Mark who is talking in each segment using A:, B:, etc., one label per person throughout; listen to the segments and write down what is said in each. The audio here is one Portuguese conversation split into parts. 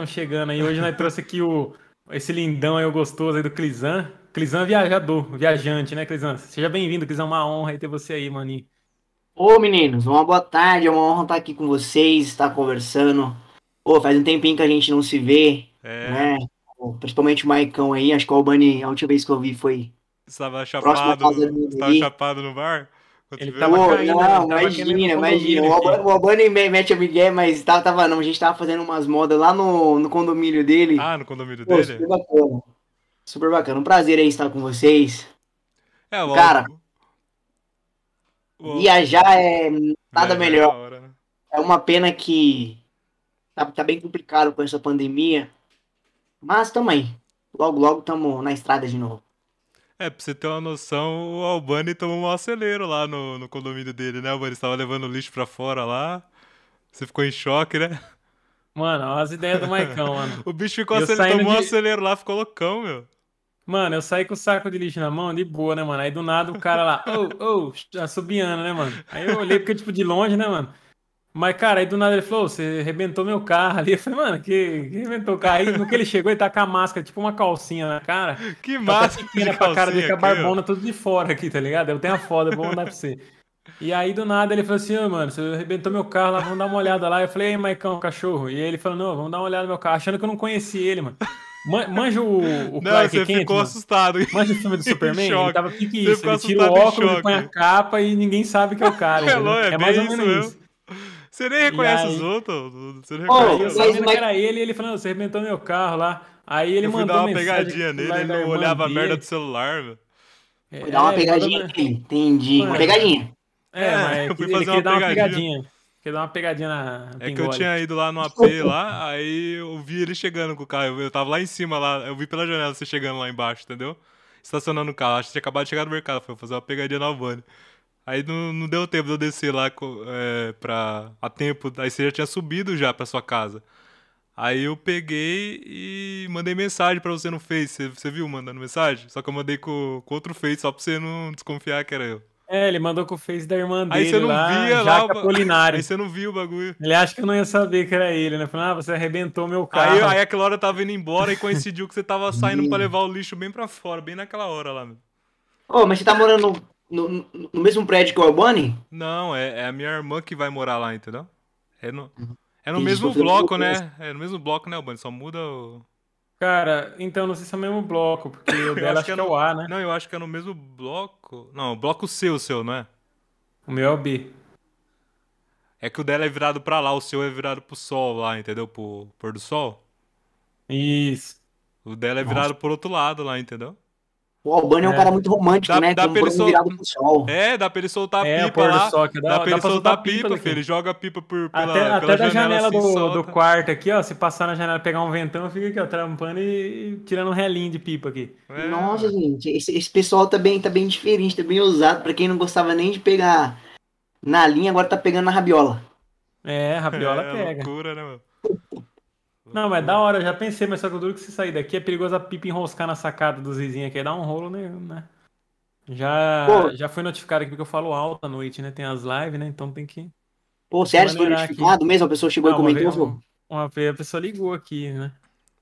A: estão chegando aí. Hoje nós trouxe aqui o, esse lindão aí, o gostoso aí do Clizan. Clizan viajador, viajante, né, Clizan? Seja bem-vindo, Clizan. Uma honra aí ter você aí, maninho.
B: Ô, meninos, uma boa tarde. É uma honra estar aqui com vocês, estar conversando. Pô, faz um tempinho que a gente não se vê,
C: É,
B: né? Principalmente o Maicão aí. Acho que o Albani, a última vez que eu vi foi.
C: estava chapado, estava chapado no bar? Quando
A: Ele tava?
B: Pô,
A: caindo,
B: não,
A: tava
B: imagina, imagina. O Albani, o Albani mete a Miguel, mas tava, tava não. A gente tava fazendo umas modas lá no, no condomínio dele.
C: Ah, no condomínio
B: Pô,
C: dele?
B: super bacana. Super bacana. Um prazer aí estar com vocês.
C: É, o
B: Cara,
C: o-
B: Viajar é nada
C: é
B: melhor.
C: da hora, né?
B: É uma pena que tá, tá bem complicado com essa pandemia. Mas tamo aí. Logo, logo tamo na estrada de novo.
C: É, pra você ter uma noção, o Albani tomou um acelero lá no, no condomínio dele, né, Albani? Você tava levando lixo pra fora lá. Você ficou em choque, né?
A: Mano, olha as ideias do Maicão, mano.
C: O bicho ficou
A: saindo
C: tomou um
A: de-
C: acelero lá, ficou loucão, meu.
A: Mano, eu saí com o saco de lixo na mão, de boa, né, mano? Aí do nada o cara lá, ô, ô, assobiando, né, mano? Aí eu olhei porque, tipo, de longe, né, mano? Mas, cara, aí do nada ele falou, "Ô, você arrebentou meu carro ali. Eu falei, mano, que, que arrebentou o carro? Aí no que ele chegou, ele tá com a máscara, tipo uma calcinha na cara.
C: Que
A: Tá
C: massa
A: pequena pra cara dele, com a barbona tudo de fora aqui, tá ligado? Eu tenho a foda, eu vou mandar pra você. E aí, do nada, ele falou assim, ô, mano, você arrebentou meu carro lá, vamos dar uma olhada lá. Eu falei, ei, Maicão, cachorro. E aí ele falou, não, vamos dar uma olhada no meu carro, achando que eu não conhecia ele, mano. Man- Manja o, o
C: Não,
A: Clark
C: você
A: Kent,
C: ficou
A: mano?
C: assustado.
A: Manja o filme do Superman? Ele tava pique isso. Ele tira o óculos, ele põe a capa e ninguém sabe que é o cara.
C: É, é
A: É mais ou menos isso.
C: Você nem reconhece
A: aí-
C: os outros? Você nem
B: Ô,
A: Aí eu
C: reconhece.
B: mas-
A: que era ele, e ele falando, você arrebentou meu carro lá. Aí ele
C: Eu fui
A: mandou
C: dar uma pegadinha nele, ele não olhava a merda
A: dele.
C: do celular, meu.
A: É,
B: Foi dar uma
A: ele
B: pegadinha nele. Entendi. Uma pegadinha.
A: É,
C: É,
A: mas
C: eu fui
A: ele
C: fazer
A: queria
C: uma
A: dar uma
C: pegadinha.
A: pegadinha. Queria dar uma pegadinha na
C: É que eu tinha ido lá no AP lá, aí eu vi ele chegando com o carro. Eu, eu tava lá em cima, lá, eu vi pela janela você chegando lá embaixo, entendeu? Estacionando o carro. Acho que tinha acabado de chegar no mercado, foi fazer uma pegadinha na Albany. Aí não, não deu tempo de eu descer lá é, pra, a tempo. Aí você já tinha subido já pra sua casa. Aí eu peguei e mandei mensagem pra você no Face. Você, você viu mandando mensagem? Só que eu mandei com, com outro Face, só pra você não desconfiar que era eu.
A: É, ele mandou com o face da irmã
C: Aí
A: dele
C: você não
A: lá,
C: via lá. O. Aí você não viu o bagulho.
A: Ele acha que eu não ia saber que era ele, né? Falando, ah, você arrebentou meu carro.
C: Aí, aí aquela hora eu tava indo embora e coincidiu que você tava saindo pra levar o lixo bem pra fora, bem naquela hora lá. meu.
B: Ô, mas você tá morando no, no, no mesmo prédio que o Albani?
C: Não, é, é a minha irmã que vai morar lá, entendeu? É no, é no
B: Entendi,
C: mesmo
B: sofreu
C: bloco, né? É no mesmo bloco, né, Albani? Só muda o.
A: Cara, então não sei se é o mesmo bloco, porque o dela acho que é
C: no-
A: o A, né?
C: Não, eu acho que é no mesmo bloco. Não, o bloco C, o seu, não é?
A: O meu é o B.
C: É que o dela é virado pra lá, o seu é virado pro sol lá, entendeu? Pro pôr do sol.
A: Isso.
C: O dela é
B: Nossa.
C: virado pro outro lado lá, entendeu?
B: O Albani é um
A: É.
B: cara muito romântico,
C: Dá-
B: né?
C: dá
B: Com um
C: sol-
B: virado pro sol.
C: É, dá pra ele soltar
A: É, o
C: pipa lá.
A: sol, que dá,
C: Dá pra ele
A: pra
C: soltar
A: soltar
C: pipa,
A: pipa,
C: filho. Ele joga pipa por, pela,
A: Até,
C: pela
A: até da janela,
C: assim,
A: do, do quarto aqui, ó. Se passar na janela e pegar um ventão, eu fico aqui, ó, trampando e, e tirando um relinho de pipa aqui.
C: É,
B: Nossa, gente, esse, esse pessoal tá bem, tá bem diferente, tá bem ousado. Pra quem não gostava nem de pegar na linha, agora tá pegando na rabiola.
A: É, a rabiola
C: é,
A: pega.
C: loucura, né, meu?
A: Não, mas da hora, eu já pensei, mas só que o duro que se sair daqui é perigoso a pipa enroscar na sacada dos vizinhos aqui, dá um rolo, né? né? Já,
B: Pô.
A: já foi notificado aqui porque eu falo alto à noite, né? Tem as lives, né? Então tem que.
B: Pô, sério, foi notificado mesmo? A pessoa chegou
A: Não,
B: e
A: uma
B: comentou,
A: vez,
B: falou,
A: uma vez a pessoa ligou aqui, né?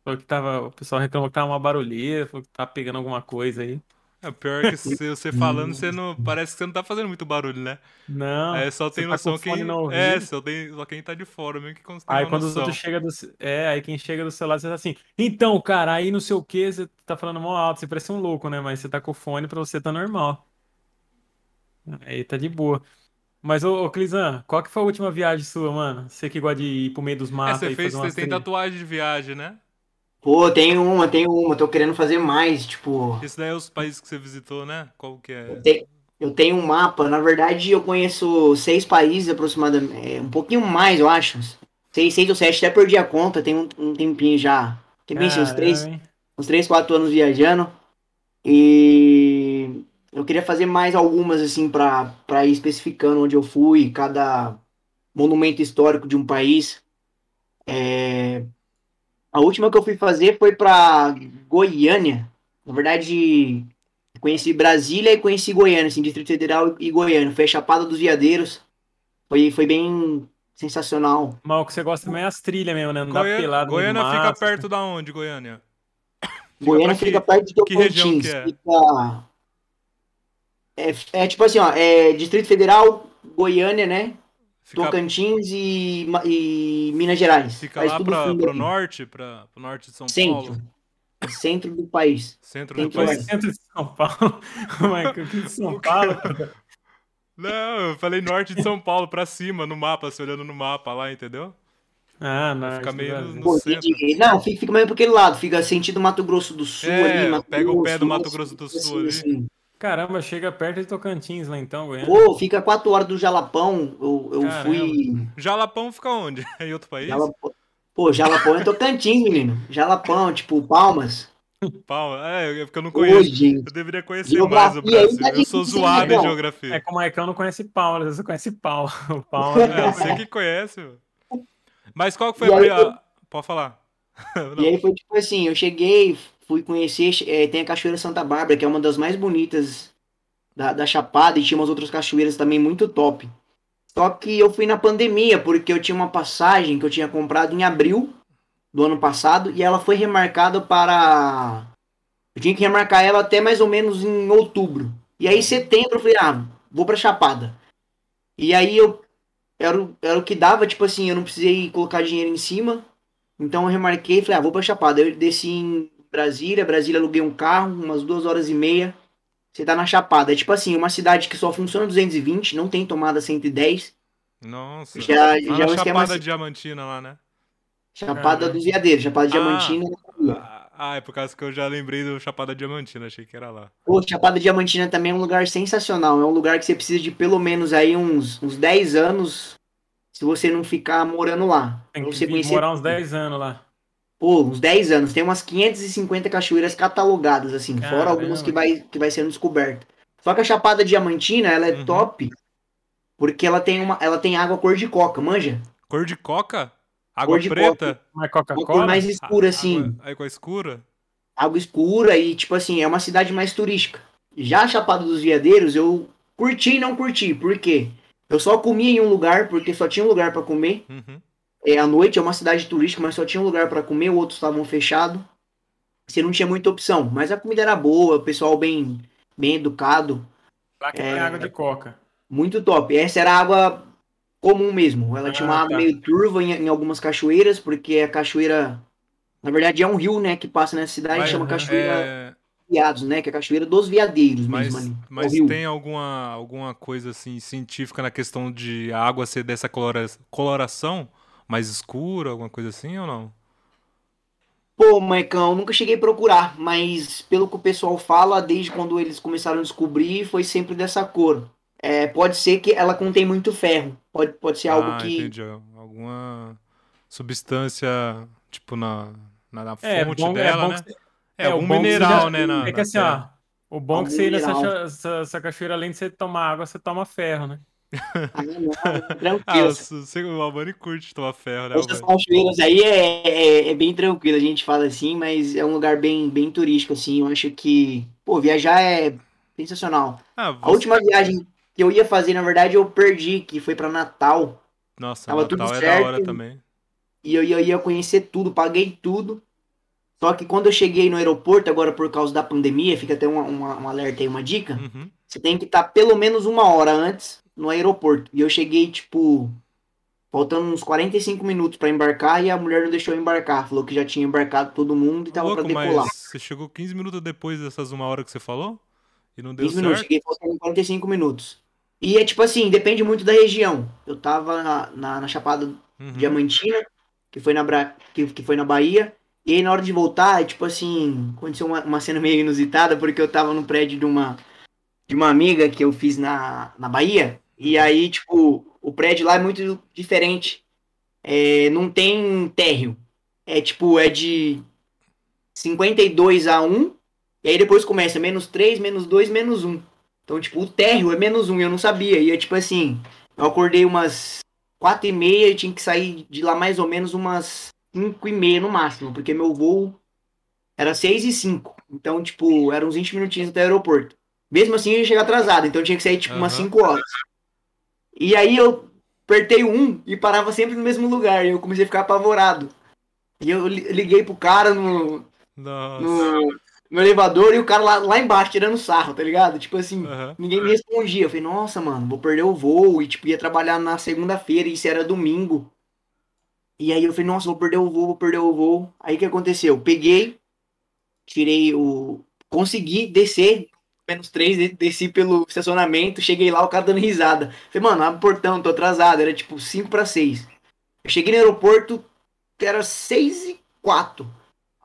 A: Falou que tava. O pessoal reclamou que tava uma barulheira, falou que tava pegando alguma coisa aí.
C: É pior que se você falando, você não. Parece que você não tá fazendo muito barulho, né?
A: Não.
C: é, só tem
A: você tá
C: noção
A: fone
C: quem. É, só, tem, só quem tá de fora mesmo que consegue
A: Aí quando os
C: noção.
A: outros chegam do. É, aí quem chega do celular, você tá assim, então, cara, aí não sei o que, você tá falando mó alto, você parece um louco, né? Mas você tá com o fone pra você tá normal. Aí tá de boa. Mas, ô, ô Clizan, qual que foi a última viagem sua, mano? Você que gosta de ir pro meio dos
C: É,
A: matos
C: você
A: aí
C: fez, você tem tatuagem de viagem, né?
B: Pô, tem uma, tem uma, tô querendo fazer mais, tipo,
C: Esse daí é os países que você visitou, né? Qual que é?
B: tem- eu tenho um mapa, na verdade eu conheço seis países aproximadamente, é, um pouquinho mais, eu acho, seis, seis ou sete, até perdi a conta, tem um, um tempinho já, tem bem sim, uns três, uns 3, 4 anos viajando. E eu queria fazer mais algumas, assim, pra, pra ir especificando onde eu fui, cada monumento histórico de um país. É, A última que eu fui fazer foi pra Goiânia. Na verdade, conheci Brasília e conheci Goiânia, assim, Distrito Federal e Goiânia. Foi a Chapada dos Veadeiros. Foi, foi bem sensacional.
A: Mas o que você gosta mesmo é as trilhas mesmo, né? Não dá
C: Goiânia,
A: pelado.
C: Goiânia fica perto da onde, Goiânia?
B: Goiânia
C: pra
B: fica
C: que-
B: perto de
C: que região
B: Tocantins.
C: que é?
B: Fica... É, é tipo assim, ó, é Distrito Federal, Goiânia, né?
C: Fica,
B: Tocantins e, e Minas Gerais.
C: fica
B: Faz
C: lá
B: fundo
C: pro
B: ali.
C: norte, pra, pro norte de São
B: Centro.
C: Paulo.
B: Centro do país.
C: Centro do
B: Centro
A: Foi
C: país.
A: centro de São Paulo. Michael, de São Paulo.
C: Não, eu falei norte de São Paulo, pra cima, no mapa, você olhando no mapa lá, entendeu?
A: Ah, não.
C: Fica meio
A: do
C: no
B: Pô,
C: centro.
B: não, fica, fica mais pra aquele lado. Fica sentido Mato Grosso do Sul
C: É,
B: ali. Mato
C: pega o pé
B: Grosso,
C: do Mato Grosso do
B: fica
C: Sul ali.
B: assim.
A: Caramba, chega perto de Tocantins lá então, Goiânia.
B: Pô, fica quatro horas do Jalapão. Eu, eu
A: Caramba.
B: fui.
C: Jalapão fica onde? Em outro país?
B: Jalapão. Pô, Jalapão é Tocantins, menino. Jalapão, tipo, Palmas.
C: Pau. É, é porque eu não conheço.
B: Hoje.
C: Eu deveria conhecer mais o Brasil.
B: tá
C: Eu sou zoado em
B: hein,
C: geografia.
A: É que o Maicon não conhece Paulo, você conhece Paulo. O Paulo
C: É,
A: é,
C: você que conhece. Mas qual que foi
B: E
C: a
B: aí
C: primeira. Pode falar.
B: E aí foi tipo assim, eu cheguei, fui conhecer, eh, tem a Cachoeira Santa Bárbara, que é uma das mais bonitas da, da Chapada, e tinha umas outras cachoeiras também muito top. Só que eu fui na pandemia, porque eu tinha uma passagem que eu tinha comprado em abril do ano passado, e ela foi remarcada para... Eu tinha que remarcar ela até mais ou menos em outubro. E aí, em setembro, eu falei, ah, vou pra Chapada. E aí, eu... Era, era o que dava, tipo assim, eu não precisei colocar dinheiro em cima, então eu remarquei e falei, ah, vou pra Chapada. Eu desci em Brasília, Brasília aluguei um carro, umas duas horas e meia. Você tá na Chapada. É tipo assim, uma cidade que só funciona 220, não tem tomada 110.
C: Nossa.
B: Já, já
C: na
B: é esquema
C: Chapada
B: assim,
C: Diamantina lá, né?
B: Chapada
A: Caramba.
B: dos Veadeiros, Chapada
C: Ah.
B: Diamantina.
C: Ah, Ah, é por causa que eu já lembrei do Chapada Diamantina, achei que era lá.
B: Pô, Chapada Diamantina também é um lugar sensacional. É um lugar que você precisa de pelo menos aí uns, uns 10 anos se você não ficar morando lá.
A: Tem que
B: você conhecer
A: morar uns 10 anos lá.
B: Pô, uns 10 anos. Tem umas 550 cachoeiras catalogadas, assim, fora
A: Caramba.
B: algumas que vai, que vai sendo descoberta. Só que a Chapada Diamantina, ela é
C: Uhum.
B: top, porque ela tem, uma, ela tem água cor de coca, manja?
C: Cor de coca? Água
B: Cor de
C: preta?
A: Mas
B: Uma cor
A: Coca-Cola?
B: mais escura,
C: A-
B: assim.
C: Água, água escura?
B: Água escura e, tipo assim, é uma cidade mais turística. Já a Chapada dos Veadeiros, eu curti e não curti. Por quê? Eu só comia em um lugar, porque só tinha um lugar pra comer.
C: Uhum.
B: É, à noite é uma cidade turística, mas só tinha um lugar pra comer, outros estavam fechados. Você não tinha muita opção, mas a comida era boa, o pessoal bem, bem educado,
A: Lá que tem
B: É.
A: água de coca.
B: muito top. Essa era água comum mesmo. Ela tinha uma
A: Ah,
B: água
A: tá.
B: meio turva em, em algumas cachoeiras, porque a cachoeira, na verdade, é um rio, né, que passa nessa cidade,
C: Mas,
B: chama Cachoeira
C: é,
B: Viados, né, que é a cachoeira dos veadeiros
C: mas
B: mesmo ali. é
C: mas tem alguma, alguma coisa assim científica na questão de a água ser dessa colora- coloração mais escura, alguma coisa assim ou não?
B: Pô, Maicão, nunca cheguei a procurar, mas pelo que o pessoal fala, desde quando eles começaram a descobrir, foi sempre dessa cor. É, pode ser que ela contém muito ferro. Pode, pode ser algo
C: ah,
B: que.
C: entendi. Alguma substância, tipo, na, na, na
A: É,
C: fonte
A: bom,
C: dela,
A: é
C: né?
A: que,
C: É,
A: é, o
C: algum mineral,
A: seja-
C: né? Na,
A: é que assim, ó. O bom é que você ir nessa, essa, essa cachoeira, além de você tomar água, você toma ferro, né?
B: Ah, não,
C: Ah,
B: tranquilo.
C: você, o Albani curte tomar ferro, né?
B: Essas cachoeiras aí é, é, é bem tranquilo, a gente fala assim, mas é um lugar bem, bem turístico, assim. Eu acho que, pô, viajar é sensacional.
C: Ah,
B: A
C: você...
B: última viagem que eu ia fazer, na verdade, eu perdi, que foi pra Natal.
C: Nossa,
B: tava tudo
C: Natal é da
B: certo.
C: hora também.
B: E eu, eu ia conhecer tudo, paguei tudo. Só que quando eu cheguei no aeroporto, agora por causa da pandemia, fica até uma, uma, um alerta aí, uma dica.
C: Uhum.
B: Você tem que estar pelo menos uma hora antes no aeroporto. E eu cheguei, tipo, faltando uns 45 minutos pra embarcar e a mulher não deixou eu embarcar. Falou que já tinha embarcado todo mundo e tava
C: Louco,
B: pra decolar.
C: mas você chegou 15 minutos depois dessas uma hora que você falou? E não deu
B: 15 minutos,
C: certo?
B: cheguei faltando 45 minutos. E é tipo assim, depende muito da região. Eu tava na, na, na Chapada
C: Uhum.
B: Diamantina, que foi na, Bra... que, que foi na Bahia. E aí, na hora de voltar, é tipo assim, aconteceu uma, uma cena meio inusitada, porque eu tava no prédio de uma, de uma amiga que eu fiz na, na Bahia. E aí, tipo, o prédio lá é muito diferente. É, não tem térreo. É tipo, é de 52 a 1. E aí depois começa menos 3, menos 2, menos 1. Então, tipo, o térreo é menos um, eu não sabia. E é tipo assim, eu acordei umas quatro e meia e tinha que sair de lá mais ou menos umas cinco e meia no máximo, porque meu voo era seis e cinco. Então, tipo, eram uns 20 minutinhos até o aeroporto. Mesmo assim, eu ia chegar atrasado, então tinha que sair, tipo, umas
C: Aham.
B: 5 horas. E aí eu apertei um e parava sempre no mesmo lugar. E eu comecei a ficar apavorado. E eu li- liguei pro cara no, no, no elevador e o cara lá, lá embaixo tirando sarro, tá ligado? Tipo assim,
C: Aham.
B: ninguém me respondia. Eu falei, nossa, mano, vou perder o voo. E tipo, ia trabalhar na segunda-feira e isso era domingo. E aí eu falei, nossa, vou perder o voo, vou perder o voo. Aí o que aconteceu? Peguei, tirei o. Consegui descer, menos três, de- desci pelo estacionamento, cheguei lá, o cara dando risada. Falei, mano, abre o portão, tô atrasado. Era tipo 5 para 6. Eu cheguei no aeroporto, era 6 e 4.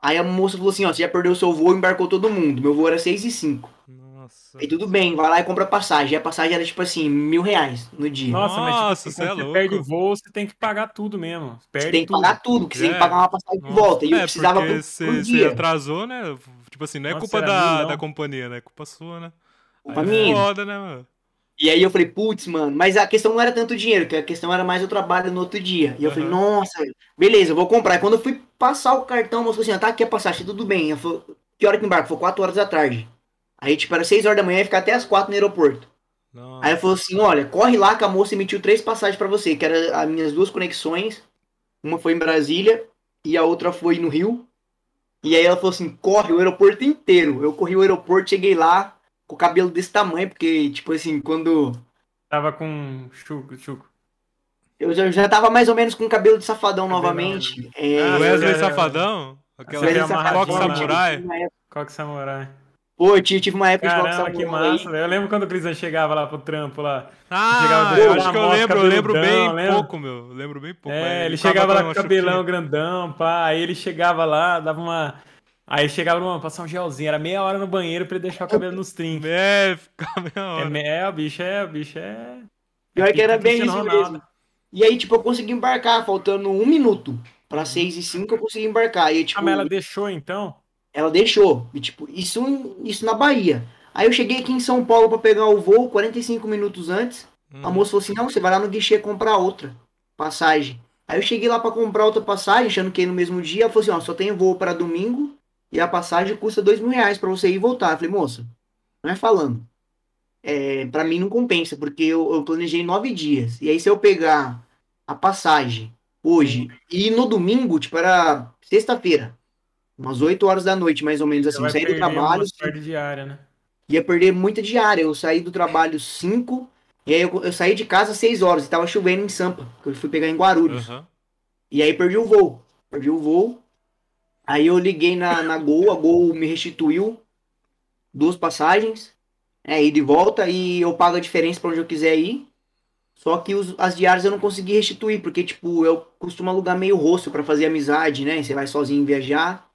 B: Aí a moça falou assim, ó, você já perdeu o seu voo, embarcou todo mundo. Meu voo era 6 e 5.
C: Nossa.
B: Aí tudo bem, vai lá e compra passagem. E a passagem era tipo assim, mil reais no dia.
A: Nossa, mas
C: Nossa,
A: tipo,
C: cê é
A: você
C: louco.
A: perde o voo, você tem que pagar tudo mesmo. Perde
B: você tem que
A: tudo.
B: pagar tudo, que você tem que
C: É.
B: pagar uma passagem de
C: Nossa.
B: volta. E eu
C: é,
B: precisava
C: porque
B: por,
C: você atrasou, né? Tipo assim, não é
A: Nossa,
C: culpa da,
A: milhão.
C: da companhia, né? É culpa sua, né?
B: Culpa
C: Aí é
B: minha.
C: foda, né, mano?
B: E aí eu falei, putz, mano, mas a questão não era tanto o dinheiro, que a questão era mais o trabalho no outro dia. E eu falei,
C: Aham.
B: nossa, beleza, eu vou comprar. E quando eu fui passar o cartão, a moça falou assim, ó, tá aqui a passagem, tudo bem. Eu falei, que hora que embarca? Foi 4 horas da tarde. Aí, tipo, era 6 horas da manhã e ficar até as 4 no aeroporto.
C: Nossa.
B: Aí ela falou assim, olha, corre lá que a moça emitiu três passagens pra você, que eram as minhas duas conexões. Uma foi em Brasília e a outra foi no Rio. E aí ela falou assim, corre o aeroporto inteiro. Eu corri o aeroporto, cheguei lá com o cabelo desse tamanho, porque, tipo assim, quando...
A: Tava com chuco, chuco.
B: Eu já, já tava mais ou menos com o cabelo de safadão
A: Cabelão,
B: novamente. É,
A: Ah,
C: Wesley Safadão? Aquela
B: Wesley
A: é
B: Safadão,
A: amarradinho,
C: Coque
A: né?
C: Samurai?
A: Coque Samurai.
B: Pô, eu tive, tive uma época de
A: Caramba,
B: boxe
A: que massa, velho. Eu lembro quando o Cristian chegava lá pro trampo lá.
C: Ah,
A: Chegava
C: eu acho que eu lembro, eu lembro bem
A: lembra?
C: pouco, meu. Eu lembro bem pouco.
A: É, ele chegava lá com cabelão grandão, pá. Aí ele chegava lá, dava uma. Aí chegava, mano, passar um gelzinho. Era meia hora no banheiro pra ele deixar o cabelo nos trinques.
C: É, ficava meia
A: É,
C: hora.
A: é, o bicho é, o bicho é.
B: Pior que era bem
A: Cristiano
B: isso mesmo. E aí, tipo, eu consegui embarcar, faltando um minuto. Pra 6 e 5 eu consegui embarcar. E, tipo,
A: Ah, mas ela deixou então?
B: Ela deixou. E, tipo, isso, isso na Bahia. Aí eu cheguei aqui em São Paulo pra pegar o voo 45 minutos antes. A
C: Hum.
B: moça falou assim: não, você vai lá no guichê comprar outra passagem. Aí eu cheguei lá pra comprar outra passagem, achando que ia no mesmo dia. Ela falou assim: ó, só tem voo para domingo e a passagem custa dois mil reais pra você ir e voltar. Eu falei, moça, não é falando. É, pra mim não compensa, porque eu, eu planejei nove dias. E aí, se eu pegar a passagem hoje e no domingo, tipo, era sexta-feira, umas 8 horas da noite, mais ou menos assim. Eu saí do
A: perder
B: trabalho,
A: tarde diária, né?
B: ia perder muita diária. Eu saí do trabalho 5, e aí eu, eu saí de casa às 6 horas, e tava chovendo em Sampa, que eu fui pegar em Guarulhos.
C: Aham.
B: E aí perdi o voo. Perdi o voo. Aí eu liguei na, na Gol, a Gol me restituiu duas passagens, é, ida e volta, e eu pago a diferença pra onde eu quiser ir. Só que os- as diárias eu não consegui restituir, porque, tipo, eu costumo alugar meio rosto pra fazer amizade, né? Você vai sozinho viajar.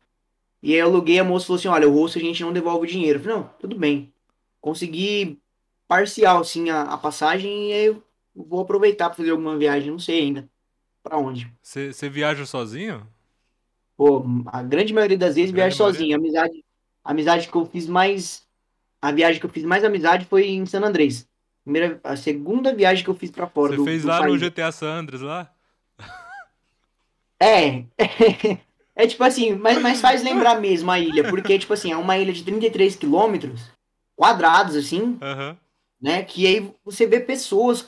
B: E aí eu aluguei, a moça falou assim, olha, o rosto a gente não devolve o dinheiro. Eu falei, não, tudo bem. Consegui parcial, assim, a, a passagem, e aí eu vou aproveitar pra fazer alguma viagem, não sei ainda pra onde.
C: Você viaja sozinho?
B: Pô, a grande maioria das vezes viajo sozinho. A amizade, a amizade que eu fiz mais. A viagem que eu fiz mais amizade foi em San Andrés. Primeira, a segunda viagem que eu fiz pra fora
C: Você
B: do,
C: fez
B: do
C: lá no
B: país.
C: GTA San Andreas lá?
B: É. É tipo assim, mas, mas faz lembrar mesmo a ilha, porque, tipo assim, é uma ilha de 33 quilômetros quadrados, assim,
C: Aham.
B: né? Que aí você vê pessoas,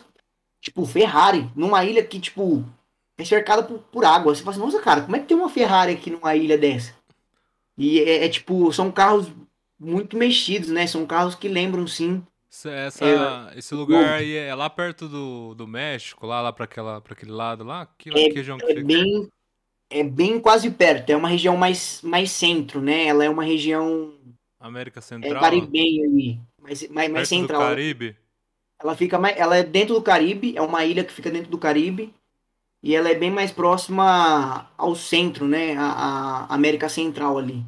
B: tipo, Ferrari, numa ilha que, tipo, é cercada por, por água. Você fala assim, nossa, cara, como é que tem uma Ferrari aqui numa ilha dessa? E é, é, tipo, são carros muito mexidos, né? São carros que lembram, sim.
C: Essa,
B: É,
C: esse lugar aí é lá perto do, do México, lá, lá pra aquele lado lá? Que,
B: É-
C: que região que
B: É
C: fica?
B: bem, é bem quase perto. É uma região mais, mais centro, né? Ela é uma região
C: América
B: é,
C: Central?
B: caribenha ali, mais, mais, mais
C: perto do
B: central.
C: Caribe?
B: Ela fica mais, ela é dentro do Caribe, é uma ilha que fica dentro do Caribe e ela é bem mais próxima ao centro, né? A, a América Central ali.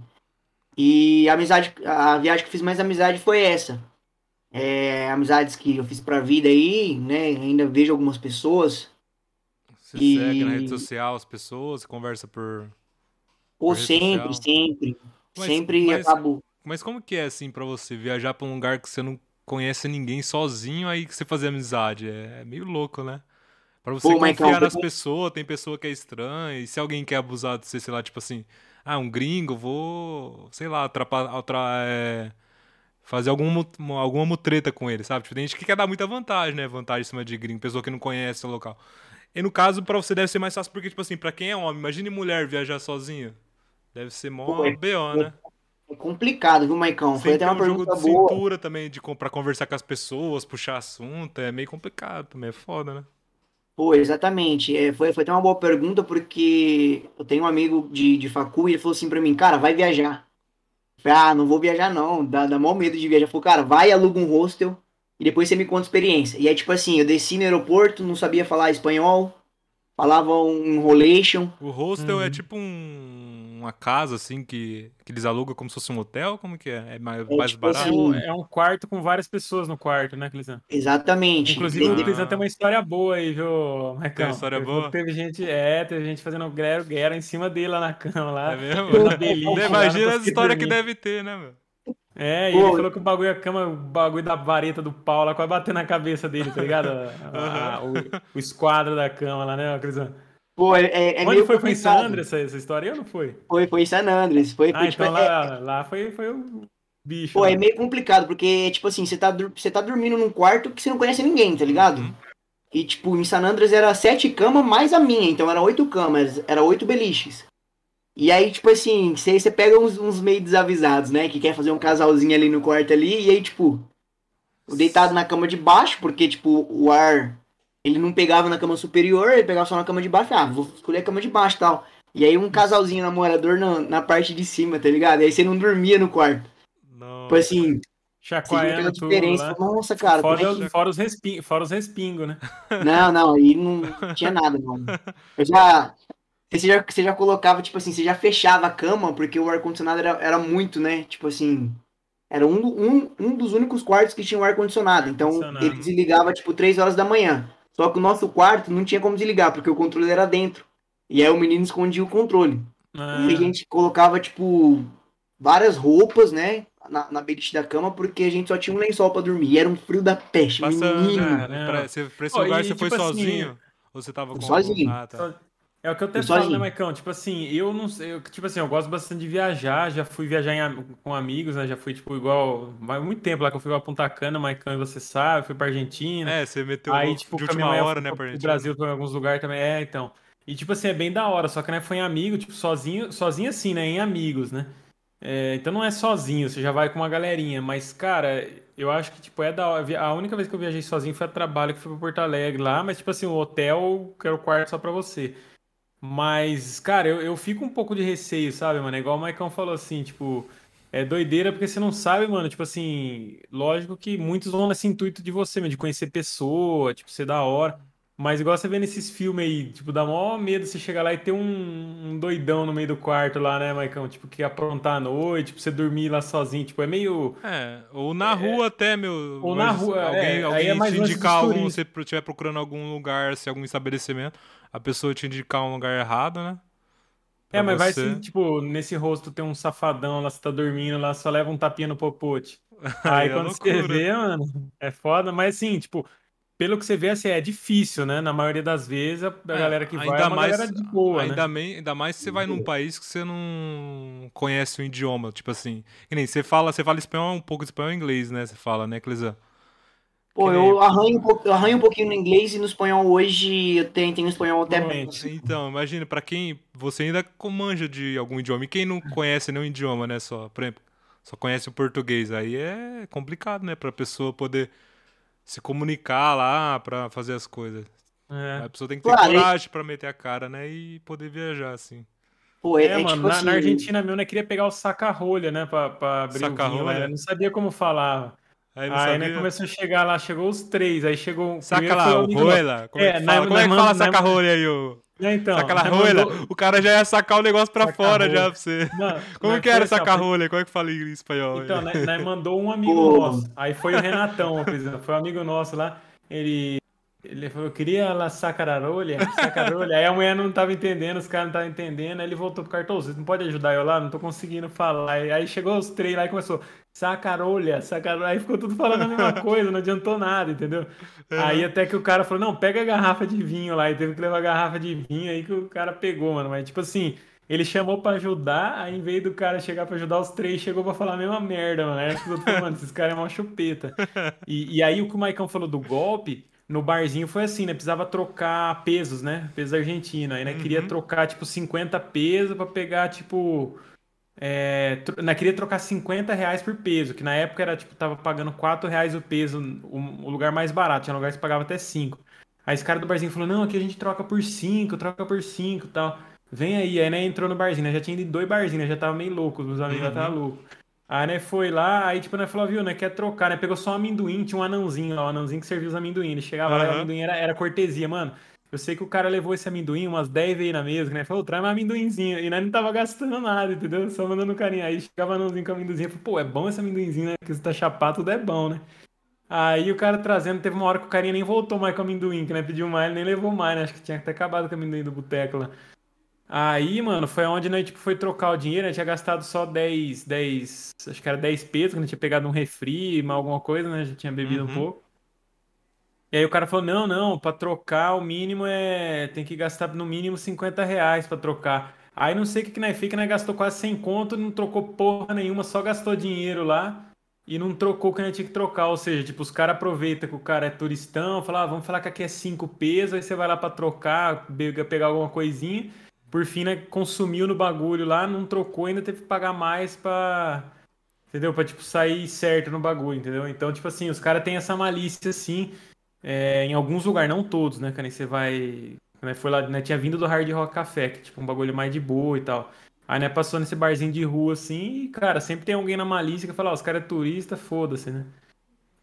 B: E a amizade, a viagem que fiz mais amizade foi essa. É, amizades que eu fiz pra vida aí, né? Ainda vejo algumas pessoas.
C: Você
B: E-
C: segue na rede social as pessoas, conversa por... Rede
B: sempre,
C: social.
B: sempre.
C: Mas-
B: sempre
C: mas-
B: acabo.
C: Mas como que é, assim, pra você viajar pra um lugar que você não conhece ninguém sozinho, aí que você fazer amizade. É, é meio louco, né? Pra você
B: Pô,
C: confiar nas pessoas, tem pessoa que é estranha, e se alguém quer abusar de você, sei lá, tipo assim, ah, um gringo, vou, sei lá, atrapalhar, é, fazer alguma, mu- alguma mutreta com ele, sabe? Tipo, tem gente que quer dar muita vantagem, né? Vantagem em cima de gringo, pessoa que não conhece o local. E no caso, pra você deve ser mais fácil, porque, tipo assim, pra quem é homem, imagine mulher viajar sozinha. Deve ser mó
B: Pô, é-
C: BO, né?
B: É complicado, viu, Maicão? Foi até uma
C: um jogo
B: pergunta
C: de
B: boa.
C: cintura também, de, pra conversar com as pessoas, puxar assunto, é meio complicado também, é foda, né?
B: Pô, exatamente. É, foi, foi até uma boa pergunta, porque eu tenho um amigo de, de facu e ele falou assim pra mim, cara, vai viajar. Falei, ah, não vou viajar não, dá, dá maior medo de viajar. Ele falou, cara, vai, aluga um hostel e depois você me conta a experiência. E aí, tipo assim, eu desci no aeroporto, não sabia falar espanhol, falava um enrolation.
C: O hostel é
A: Uhum.
C: tipo um- uma casa, assim, que, que eles alugam como se fosse um hotel? Como que é? É mais,
B: É
C: mais
B: tipo
C: barato?
A: É
B: assim,
A: um, é um quarto com várias pessoas no quarto, né, Clizan?
B: Exatamente.
A: Inclusive,
B: Tem-
A: o Clizan tem uma história boa aí, viu, Marcão?
C: Tem uma história boa?
A: Teve gente, é, teve gente fazendo guerra, guerra em cima dele lá na cama, lá.
C: É mesmo?
A: Delícia,
C: Imagina as histórias que deve ter, né, meu?
A: É, e
B: Pô,
A: ele falou que o bagulho a cama, o bagulho da vareta do pau lá, quase bateu na cabeça dele, tá ligado? A- a- o, o esquadro da cama lá, né, Clizan?
B: Pô, é, é, é
A: Onde
B: meio
A: foi? Foi em San
B: complicado.
A: Andreas essa, essa história ou não foi?
B: Foi, foi em San Andres. Foi,
A: Ah,
B: foi, tipo,
A: então
B: é-
A: lá, lá foi, foi o bicho.
B: Pô,
A: lá.
B: é meio complicado, porque, tipo assim, você tá, você tá dormindo num quarto que você não conhece ninguém, tá ligado?
C: Uhum.
B: E, tipo, em San Andreas era sete camas mais a minha, então era oito camas, era oito beliches. E aí, tipo assim, você, você pega uns, uns meio desavisados, né, que quer fazer um casalzinho ali no quarto ali, e aí, tipo, eu deitado na cama de baixo, porque, tipo, o ar, ele não pegava na cama superior, ele pegava só na cama de baixo, ah, vou escolher a cama de baixo e tal. E aí um casalzinho namorador na, na parte de cima, tá ligado? E aí você não dormia no quarto.
C: Não.
B: Tipo assim, você viu
A: Chacoalhando tudo
B: diferença. fala, Nossa, cara, como é
A: Fora,
B: que...
A: fora os resping, fora os respingos, né?
B: Não, não, aí não tinha nada, mano. Eu já. Você já, você já colocava, tipo assim, você já fechava a cama, porque o ar-condicionado era, era muito, né? Tipo assim. Era um, um, um dos únicos quartos que tinha um ar-condicionado. Então ele desligava, tipo, 3 horas da manhã. Só que o nosso quarto não tinha como desligar, porque o controle era dentro. E aí o menino escondia o controle.
A: Ah,
B: E a gente colocava, tipo, várias roupas, né? Na, na beliche da cama, porque a gente só tinha um lençol pra dormir. E era um frio da peste,
C: Passa,
B: menino.
C: né,
A: Caramba.
C: pra, pra esse lugar
A: e,
C: você foi
A: tipo assim,
C: sozinho? Ou você tava com
B: sozinho.
C: Ah, tá.
A: É o que eu até
B: Eu
A: falo, né. Maicão? Tipo assim, eu não sei, eu, tipo assim, eu gosto bastante de viajar, já fui viajar em com amigos, né? Já fui, tipo, igual, vai muito tempo lá que eu fui pra Punta Cana, Maicão, e você sabe, fui pra Argentina.
C: É, você meteu
A: Aí, tipo,
C: de última hora,
A: fui
C: né, pra
A: pro
C: gente.
A: Brasil, foi em alguns lugares também. É, então. E, tipo assim, é bem da hora, só que, né, foi em amigo, tipo, sozinho, sozinho assim, né, em amigos, né? É, então não é sozinho, você já vai com uma galerinha, mas, cara, eu acho que, tipo, é da hora. A única vez que eu viajei sozinho foi a trabalho, que foi pra Porto Alegre lá, mas, tipo assim, o hotel, que era o quarto só pra você. Mas, cara, eu, eu fico um pouco de receio, sabe, mano? É igual o Maicon falou assim, tipo, é doideira porque você não sabe, mano. Tipo assim, lógico que muitos vão nesse intuito de você, mesmo, de conhecer pessoa, tipo, ser da hora. Mas igual você vê nesses filmes aí, tipo, dá maior medo você chegar lá e ter um, um doidão no meio do quarto lá, né, Maicon? Tipo, que aprontar à noite, tipo, você dormir lá sozinho. Tipo, é meio.
C: É, ou na rua até, meu.
A: Ou na rua, é,
C: Alguém,
A: aí
C: alguém
A: é mais
C: te indicar algum, se você estiver procurando algum lugar, se algum estabelecimento, a pessoa te indicar um lugar errado, né?
A: É,
C: Pra
A: mas vai
C: você.
A: assim, tipo, nesse rosto tem um safadão lá, você tá dormindo lá, só leva um tapinha no popote.
C: Aí é
A: quando você
C: loucura.
A: vê, mano, é foda, mas assim, tipo, pelo que você vê, assim, é difícil, né? Na maioria das vezes, a,
C: É,
A: galera que vai é uma
C: mais,
A: galera de boa,
C: ainda,
A: né?
C: mai- ainda mais se você vai num país que você não conhece o idioma, tipo assim. Que nem você fala, você fala espanhol, um pouco de espanhol e inglês, né? Você fala, né, Clesã?
B: Pô,
C: Que nem-
B: eu arranho, um eu arranho um pouquinho no inglês e no espanhol hoje eu tenho, tenho espanhol até
A: Fluente.
C: Então, imagina, pra quem você ainda manja de algum idioma, e quem não conhece nenhum idioma, né, só, por exemplo, só conhece o português, aí é complicado, né, pra pessoa poder se comunicar lá, pra fazer as coisas.
A: É,
C: A pessoa tem que ter
B: Claro, e-
C: coragem pra meter a cara, né, e poder viajar, assim.
B: Pô, é,
A: É,
B: é
A: mano,
B: tipo
A: na,
B: assim,
A: na Argentina mesmo, né, queria pegar o saca-rolha, né, pra, pra abrir o vinho né? Não sabia como falava.
C: Aí não
A: Aí, né, começou a chegar lá, chegou os três, aí chegou...
C: Saca lá,
A: o
C: o rola. Como é,
A: É,
C: que fala, como é que
A: nós
C: fala
A: manda- nós-
C: saca rolha aí, ô?
A: É, então,
C: Saca lá, rolha.
A: mandou-
C: O cara já ia sacar o negócio pra fora
A: Saca-rolha.
C: já pra você.
A: Não,
C: Como que era sacar rolha? Como é que fala em espanhol?
A: Então,
C: aí?
A: né, nós mandou um amigo
B: Pô.
A: nosso. Aí foi o Renatão, por exemplo, foi um amigo nosso lá. Ele Ele falou, queria la sacararolha, sacarolha. Aí a mulher não tava entendendo, os caras não estavam entendendo. Aí ele voltou pro cartão, vocês não podem ajudar eu lá? Não tô conseguindo falar. Aí, chegou os três lá e começou, sacarolha, sacarolha. Aí ficou tudo falando a mesma coisa, não adiantou nada, entendeu? Aí até que o cara falou, não, pega a garrafa de vinho lá. E teve que levar a garrafa de vinho aí que o cara pegou, mano. Mas tipo assim, ele chamou pra ajudar, aí em vez do cara chegar pra ajudar os três, chegou pra falar a mesma merda, mano. Aí eu falei, mano, esses caras é uma chupeta. E, e aí o que o Maicon falou do golpe no barzinho foi assim, né? Precisava trocar pesos, né? Pesos argentinos. Aí, né? Queria
C: Uhum.
A: trocar, tipo, 50 pesos pra pegar, tipo. É, tro- né, queria trocar 50 reais por peso, que na época era, tipo, tava pagando 4 reais o peso, o, lugar mais barato. Tinha lugares que pagava até 5. Aí esse cara do barzinho falou, não, aqui a gente troca por 5, troca por 5 e tal. Vem aí, aí, né, entrou no barzinho, né? Já tinha ido em dois barzinhos, né? Já tava meio louco, os meus amigos já
C: Uhum.
A: estavam loucos. Aí, né, foi lá, aí, tipo, né, falou, viu, né, quer trocar, né? Pegou só um amendoim, tinha um anãozinho lá, um anãozinho que servia os amendoim. Ele chegava lá e o amendoim era, era cortesia, mano. Eu sei que o cara levou esse amendoim, umas 10 vezes na mesa, né? Falou, traz mais amendoinzinho. E nós não tava gastando nada, entendeu? Só mandando um carinho. Aí chegava o anãozinho com amendoinzinho. Falei, pô, é bom esse amendoinzinho, né? Porque você tá chapado, tudo é bom, né? Aí o cara trazendo, teve uma hora que o carinha nem voltou mais com o amendoim, que né? Pediu mais, ele nem levou mais, né? Acho que tinha até acabado com o amendoim do boteco lá. Aí, mano, foi onde nós, tipo, foi trocar o dinheiro, né? Tinha gastado só 10, 10, acho que era 10 pesos, que a gente tinha pegado um refri, alguma coisa, né? Já tinha bebido um
C: Uhum.
A: pouco. E aí o cara falou, não, não, pra trocar o mínimo é... Tem que gastar no mínimo 50 reais pra trocar. Aí não sei o que que nós fica, nós gastou quase 100 conto, não trocou porra nenhuma, só gastou dinheiro lá e não trocou o que nós tinha que trocar. Ou seja, tipo, os caras aproveitam que o cara é turistão, falam, ah, vamos falar que aqui é 5 pesos, aí você vai lá pra trocar, pega- pegar alguma coisinha. Por fim, né, consumiu no bagulho lá, não trocou, ainda teve que pagar mais pra... Entendeu? Pra, tipo, sair certo no bagulho, entendeu? Então, tipo assim, os caras têm essa malícia, assim, é, em alguns lugares, não todos, né? Que nem você vai. Né, foi lá, né, tinha vindo do Hard Rock Café, que tipo um bagulho mais de boa e tal. Aí, né, passou nesse barzinho de rua assim, e, cara, sempre tem alguém na malícia que fala, ó, os caras é turista, foda-se, né?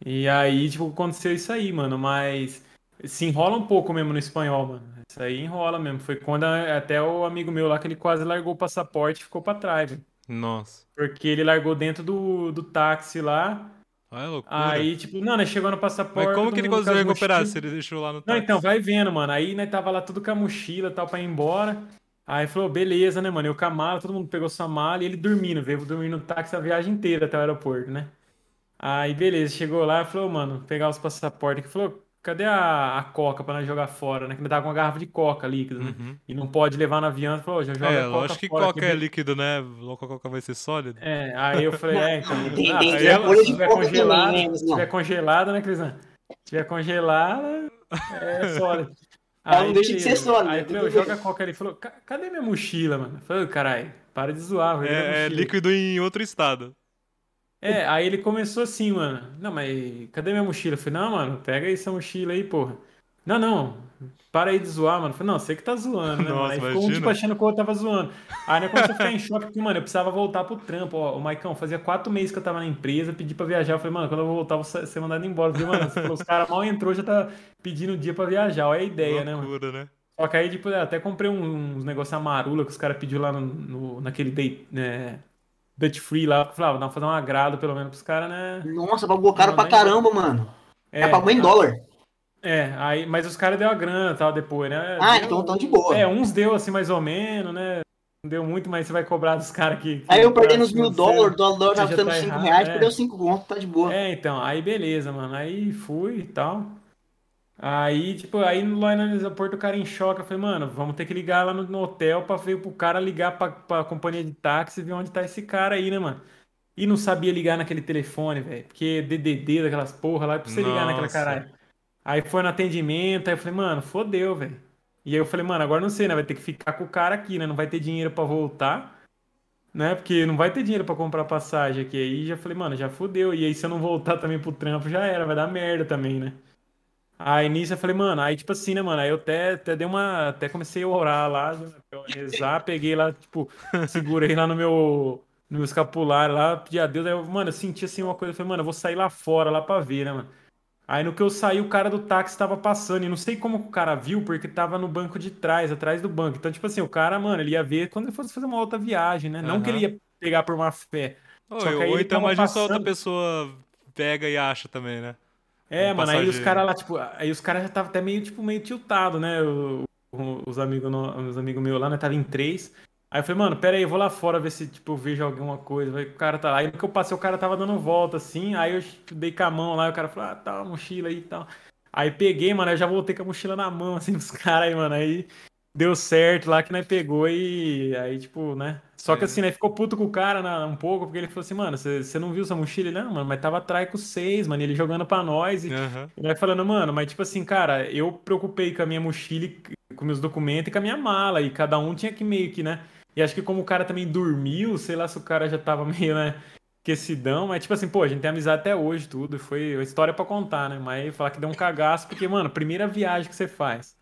A: E aí, tipo, aconteceu isso aí, mano, mas se enrola um pouco mesmo no espanhol, mano. Isso aí enrola mesmo. Foi quando a- até o amigo meu lá que ele quase largou o passaporte e ficou pra trás, velho.
C: Nossa.
A: Porque ele largou dentro do, do táxi lá.
C: Olha a loucura.
A: Aí, tipo, não, né, chegou no passaporte.
C: Mas como
A: todo
C: que ele
A: mundo com
C: conseguiu
A: as
C: recuperar
A: mochilas.
C: se ele deixou lá no
A: Não,
C: táxi?
A: então, vai vendo, mano. Aí, né, tava lá tudo com a mochila e tal pra ir embora. Aí falou, beleza, né, mano? Eu com a mala, todo mundo pegou sua mala e ele dormindo, veio dormir no táxi a viagem inteira até o aeroporto, né? Aí, beleza, chegou lá e falou, mano, pegar os passaportes aqui. Falou, cadê a, a coca pra nós jogar fora, né? Que ainda tava com uma garrafa de coca líquida, né?
C: Uhum.
A: E não pode levar no avião. Ele Falou, já joga
C: É,
A: a coca
C: lógico que
A: fora
C: coca
A: aqui,
C: é
A: be-
C: líquido, né? Logo a coca vai ser sólida.
A: É, aí eu falei, é, então.
B: Tem-
A: ah,
B: tem-
A: se
B: tem
A: ela-
B: folha
A: se
B: de
A: tiver
B: coca
A: congelada,
B: também, né,
A: se tiver congelada, né, Crisan? Se tiver congelada, é sólido.
B: Ela não deixa de ser sólida,
A: Aí eu falei, eu
B: tudo
A: joga a coca ali. Ele falou, "Ca- cadê minha mochila, mano? Eu falei, caralho, para de zoar,
C: É, é
A: mochila."
C: líquido em outro estado.
A: É, aí ele começou assim, mano. Não, mas cadê minha mochila? Eu falei, não, mano, pega aí essa mochila aí, porra. Não, não, para aí de zoar, mano. Eu falei, não, você que tá zoando, né,
C: Nossa?
A: Aí ficou um tipo achando que o outro tava zoando. Aí né, começou a ficar em choque, porque, mano, eu precisava voltar pro trampo. Ó, o Maicão, fazia quatro meses que eu tava na empresa, pedi pra viajar. Eu falei, mano, quando eu voltar, eu vou ser mandado embora. Eu falei, mano, falou, os caras mal entrou, já tá pedindo dia pra viajar. Olha a ideia, né, mano?
C: Loucura, né?
A: Só que aí, tipo, até comprei uns negócios amarula que os caras pediu lá no, no- naquele day, né, Dutch Free lá. Ah, vou dar- fazer um agrado pelo menos pros caras, né?
B: Nossa, pagou caro pra caramba, mano. É, pagou em
A: a-
B: dólar.
A: É, aí, mas os caras deu a grana e tal depois, né?
B: Ah,
A: Deu-
B: então tão de boa.
A: É, uns deu assim mais ou menos, né? Não deu muito, mas você vai cobrar dos caras que, que.
B: Aí eu perdendo
A: tá
B: os mil dólares, dólar
A: Você
B: já
A: tá
B: 5
A: errado,
B: reais,
A: é.
B: perdeu 5 conto, tá de boa.
A: É, então, aí beleza, mano. Aí fui e tal. Aí, tipo, aí lá no aeroporto o cara em choque. Eu falei, mano, vamos ter que ligar lá no, no hotel pra ver pro cara ligar pra, pra companhia de táxi e ver onde tá esse cara aí, né, mano? E não sabia ligar naquele telefone, velho. Porque DDD daquelas porra lá, é pra você ligar naquela
C: Nossa.
A: caralho. Aí foi no atendimento, aí eu falei, mano, fodeu, velho. E aí eu falei, mano, agora não sei, né? Vai ter que ficar com o cara aqui, né? Não vai ter dinheiro pra voltar, né? Porque não vai ter dinheiro pra comprar passagem aqui. Aí já falei, mano, já fodeu. E aí se eu não voltar também pro trampo, já era, vai dar merda também, né? Aí nisso eu falei, mano, aí tipo assim, né, mano? Aí eu até, até dei uma. Até comecei a orar lá, rezar, peguei lá, tipo, segurei lá no meu. No meu escapular lá, pedi a Deus. Aí eu, mano, eu senti assim uma coisa. Eu falei, mano, eu vou sair lá fora, lá pra ver, né, mano? Aí no que eu saí, o cara do táxi tava passando. E não sei como o cara viu, porque tava no banco de trás, atrás do banco. Então, tipo assim, o cara, mano, ele ia ver quando ele fosse fazer uma outra viagem, né? Não que ele ia pegar por má fé. Aí
C: ou então imagina só outra
A: passando-
C: pessoa pega e acha também, né?
A: É,
C: Um
A: mano, aí os
C: passageiro.
A: caras lá, tipo, aí os caras já estavam até meio, tipo, meio tiltado, né? O- o- os amigos os amigos meus lá, né? Tava em três. Aí eu falei, mano, pera aí, eu vou lá fora ver se, tipo, eu vejo alguma coisa. Aí o cara tá lá. Aí no que eu passei, o cara tava dando volta, assim. Aí eu dei com a mão lá, e o cara falou, ah, tá, mochila aí e tal. Aí peguei, mano, aí eu já voltei com a mochila na mão, assim, dos caras aí, mano. Aí deu certo lá que nós pegou e aí, tipo, né? Só que
C: É.
A: assim, né? Ficou puto com o cara na- um pouco, porque ele falou assim, mano, você não viu sua mochila? Ele, não, mano, mas tava atrás com seis, mano, ele jogando pra nós. E
C: Aham.
A: ele vai falando, mano, mas tipo assim, cara, eu preocupei com a minha mochila, com meus documentos e com a minha mala, e cada um tinha que meio que, né? E acho que como o cara também dormiu, sei lá se o cara já tava meio, né? Esquecidão, mas tipo assim, pô, a gente tem amizade até hoje, tudo, foi uma história pra contar, né? Mas falar que deu um cagaço, porque, mano, primeira viagem que você faz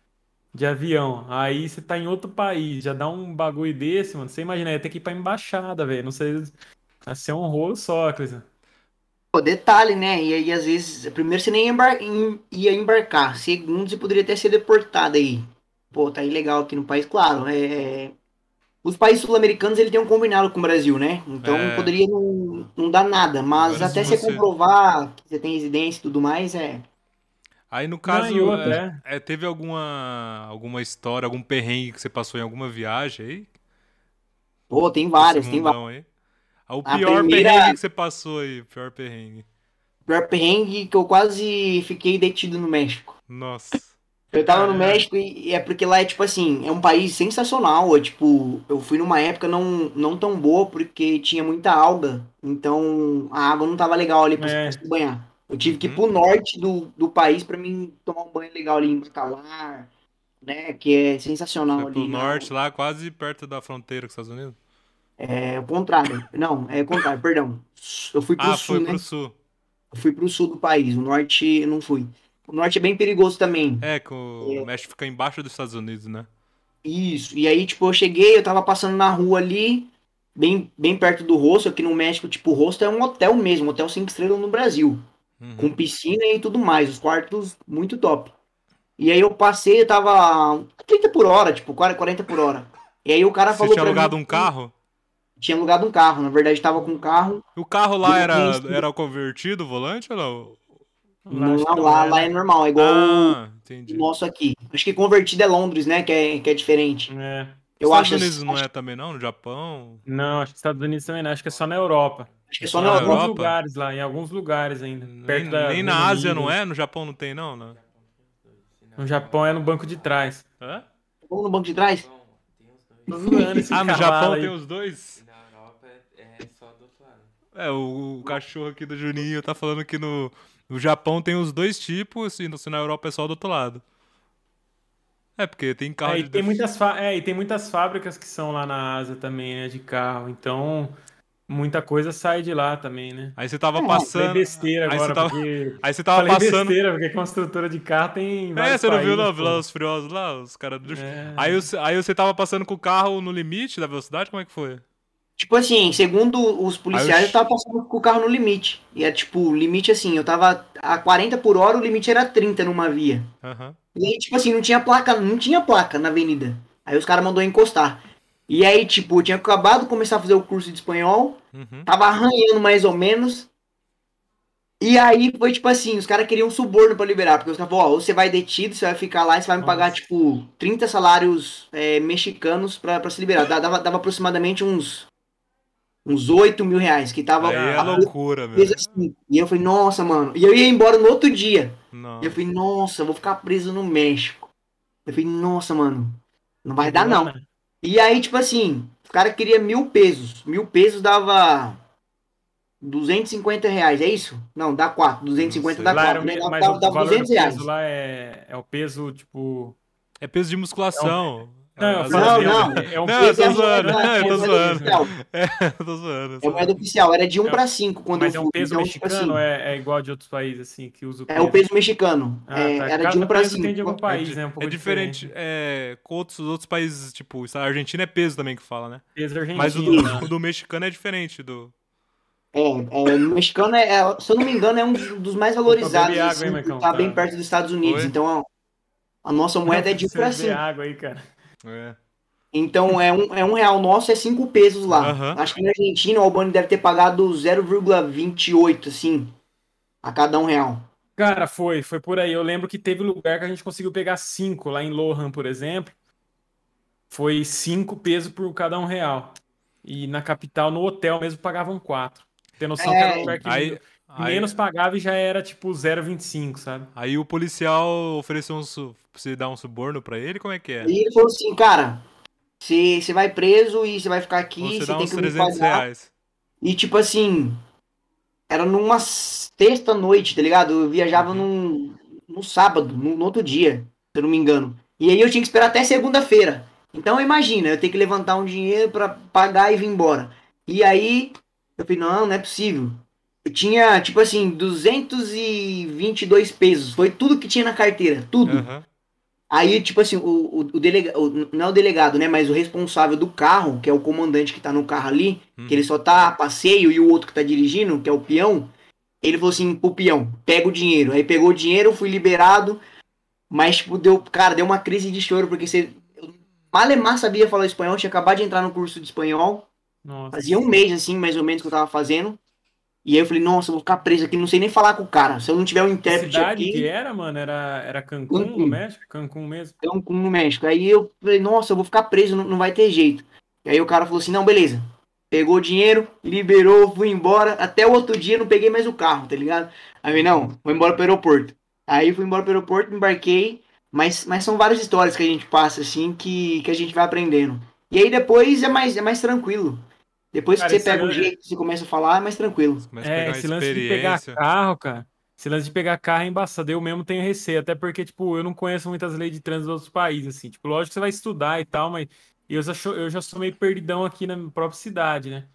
A: de avião, aí você tá em outro país, já dá um bagulho desse, mano, você imagina, ia ter que ir pra embaixada, velho, não sei, ia ser um rolo só, coisa.
B: Pô, detalhe, né? E aí, às vezes, primeiro você nem ia, embar- em- ia embarcar. Segundo, você poderia até ser deportado aí. Pô, tá ilegal aqui no país, claro. É... Os países sul-americanos, ele tem um combinado com o Brasil, né? Então,
C: É.
B: poderia não, não dar nada. Mas
C: Agora,
B: até você- comprovar que você tem residência e tudo mais, é...
C: Aí no
A: Não,
C: caso,
A: e outra,
C: é, é, teve alguma alguma história, algum perrengue que você passou em alguma viagem aí?
B: Pô, tem várias, tem várias.
C: Ah, O
B: A
C: pior
B: primeira-
C: perrengue que você passou aí, o pior perrengue.
B: Pior perrengue que eu quase fiquei detido no México.
C: Nossa.
B: Eu tava no. México e e é porque lá é tipo assim, é um país sensacional. É, tipo, eu fui numa época não, não tão boa porque tinha muita alga. Então a água não tava legal ali pra
A: É.
B: se banhar. Eu tive que ir
C: Uhum.
B: pro norte do, do país pra mim tomar um banho legal ali em Bacalar, né? Que é sensacional
C: Foi pro
B: ali. na-
C: norte, lá quase perto da fronteira com os Estados Unidos?
B: É o contrário. Não, é o contrário, perdão. Eu fui pro
C: Ah,
B: sul,
C: foi
B: né?
C: pro sul.
B: Eu fui pro sul do país. O norte eu não fui. O norte é bem perigoso também.
C: É, que o México fica embaixo dos Estados Unidos, né?
B: Isso. E aí, tipo, eu cheguei, eu tava passando na rua ali, bem, bem perto do rosto, aqui no México, tipo, o rosto é um hotel mesmo, um hotel cinco estrelas no Brasil,
C: Uhum.
B: com piscina e tudo mais, os quartos muito top. E aí eu passei, eu tava a 30 por hora, tipo, 40 por hora. E aí o cara
C: Você
B: falou
C: tinha
B: pra
C: alugado
B: mim
C: um carro?
B: Tinha alugado um carro, na verdade tava com um carro.
C: O carro lá era, era convertido, o volante ou não?
B: Não,
A: não
B: lá,
A: era.
B: lá é normal, é igual
C: Ah,
B: o nosso aqui. Acho que convertido é Londres, né? Que é, que é diferente.
A: É.
B: Eu
C: Estados
B: acho,
C: Unidos não
B: acho,
C: é também não? No Japão?
A: Não, acho que Estados Unidos também não, acho que é só na Europa.
B: Acho que é só na
A: Em
B: Europa.
A: alguns lugares lá, em alguns lugares ainda. Perto
C: Nem,
A: da
C: nem na Ásia não é? No Japão não tem não, né?
A: No Japão é no banco de trás.
C: Hã?
B: Vamos no banco de trás?
C: Ah, no Japão
A: aí.
C: tem os dois?
D: Na Europa é, é só do outro lado.
C: É, o, o cachorro aqui do Juninho tá falando que no, no Japão tem os dois tipos e se na Europa é só do outro lado. É, porque tem carro
A: É,
C: de
A: e tem
C: def-
A: muitas fa- é, e tem muitas fábricas que são lá na Ásia também, né, de carro. Então, muita coisa sai de lá também, né?
C: Aí você tava
B: É,
A: Falei
C: passando.
A: besteira
C: aí
A: agora,
C: você tava,
A: porque...
C: aí você tava
A: Falei
C: passando.
A: besteira, porque construtora de carro tem
C: É, você não viu
A: países,
C: não,
A: pô.
C: Velozes Furiosos lá, os caras do...
A: É.
C: Aí, você- aí você tava passando com o carro no limite da velocidade, como é que foi?
B: Tipo assim, segundo os policiais,
C: Aí eu-
B: eu tava passando com o carro no limite. E é tipo, limite assim, eu tava a 40 por hora, o limite era 30 numa via.
C: Aham.
B: E aí, tipo assim, não tinha placa, não tinha placa na avenida. Aí os caras mandou encostar. E aí, tipo, eu tinha acabado de começar a fazer o curso de espanhol,
C: Uhum.
B: tava arranhando mais ou menos. E aí foi tipo assim, os caras queriam um suborno pra liberar, porque os caras falaram, ó, ou você vai detido, você vai ficar lá e você vai me pagar,
A: Nossa.
B: tipo, 30 salários é, mexicanos pra, pra se liberar. Dava, dava, aproximadamente uns uns 8 mil reais, que tava
C: Aí é
B: a
C: loucura, meu.
B: preso assim. E eu falei, nossa, mano. E eu ia embora no outro dia.
C: Não.
B: E eu falei, nossa, eu vou ficar preso no México. Eu falei, nossa, mano, não vai dar não. E aí, tipo assim, o cara queria mil pesos. Mil pesos dava 250 reais, é isso? Não, dá 4. 250 dá
C: Não
A: Lá
B: 4.
A: era o
B: Né? Dava, dava,
A: o
B: dava
A: valor do
B: 200 reais.
A: peso lá é, é o peso, tipo...
C: É peso de musculação.
A: Não, falo
C: vezes-
B: Não, não.
A: É um
C: Não, eu tô
B: é
C: zoando,
B: moeda-
C: eu
B: é
C: tô
B: moeda
C: zoando.
B: oficial.
C: É, eu tô zoando.
B: É moeda oficial, era de 1
A: É-
B: pra 5 quando
A: Mas é
B: eu
A: um
B: fui.
A: peso
B: Então, tipo
A: mexicano
B: assim,
A: ou é, é igual de outros países, assim, que usa o
B: é o peso mexicano.
A: Ah,
B: É,
A: tá.
B: Era de
A: Cada
B: 1 pra
A: peso tem de
B: 5.
A: algum país,
C: é,
A: né? Um
C: é diferente, é, com outros, outros países, tipo, a Argentina é peso também que fala, né?
A: Peso argentino,
C: Mas o
A: né?
C: do, o do mexicano é diferente do.
B: É, é, o mexicano, é, é- se eu não me engano, é um dos mais valorizados.
A: Água,
B: assim,
A: hein, Marcão?
B: tá
A: Tá.
B: bem perto dos Estados Unidos.
C: Oi?
B: Então, a, a nossa moeda é de 1
A: Você
B: pra
A: beber
B: 5.
A: água aí, cara.
C: É.
B: Então, é um, é um real nosso, é 5 pesos lá.
C: Aham.
B: Acho que na Argentina o Albani deve ter pagado 0,28, assim, a cada um real.
A: Cara, foi, foi por aí. Eu lembro que teve lugar que a gente conseguiu pegar cinco, lá em Lohan, por exemplo. Foi cinco pesos por cada um real. E na capital, no hotel mesmo, pagavam quatro. Tem noção que era um lugar que
C: Aí, aí,
A: menos pagava e já era tipo 0,25, sabe?
C: aí o policial ofereceu um você dar um suborno pra ele? Como é que é?
B: E ele falou assim, cara, você você vai preso e você vai ficar aqui,
C: você
B: você
C: dá
B: tem
C: uns
B: que me
C: 300
B: pagar.
C: reais.
B: E tipo assim, era numa sexta-noite, tá ligado? Eu viajava num, no sábado, no, no outro dia, se eu não me engano. E aí eu tinha que esperar até segunda-feira. Então imagina, eu tenho que levantar um dinheiro pra pagar e vir embora. E aí eu falei, não, não é possível. Eu tinha, tipo assim, 222 pesos. Foi tudo que tinha na carteira, tudo.
C: Aham.
B: Aí, tipo assim, o, o, o delegado, não é o delegado, né? Mas o responsável do carro, que é o comandante que tá no carro ali,
C: Hum.
B: que ele só tá a passeio, e o outro que tá dirigindo, que é o peão, ele falou assim pro peão, pega o dinheiro. Aí pegou o dinheiro, fui liberado, mas, tipo, deu, cara, deu uma crise de choro, porque você. Malemar sabia falar espanhol, tinha acabado de entrar no curso de espanhol,
A: Nossa.
B: fazia um mês, assim, mais ou menos, que eu tava fazendo. E aí eu falei, nossa, eu vou ficar preso aqui, não sei nem falar com o cara. Se eu não tiver um intérprete
A: cidade
B: aqui.
A: que era, mano? Era, era Cancún,
B: Cancún.
A: no México? Cancún mesmo.
B: Cancún, no México. Aí eu falei, nossa, eu vou ficar preso, não, não vai ter jeito. E aí o cara falou assim, não, beleza. Pegou o dinheiro, liberou, fui embora. Até o outro dia não peguei mais o carro, tá ligado? Aí eu falei, não, vou embora pro aeroporto. Aí fui embora pro aeroporto, embarquei. Mas, mas são várias histórias que a gente passa, assim, que, que a gente vai aprendendo. E aí depois é mais, é mais tranquilo. Depois
A: Cara,
B: que você pega o
A: ano-
B: jeito, você começa a falar, é mais tranquilo.
A: É, esse lance de pegar carro, cara. Esse lance de pegar carro é embaçado. Eu mesmo tenho receio, até porque, tipo, eu não conheço muitas leis de trânsito dos outros países, assim. Tipo, lógico que você vai estudar e tal, mas eu já, sou- eu já sou meio perdidão aqui na minha própria cidade, né?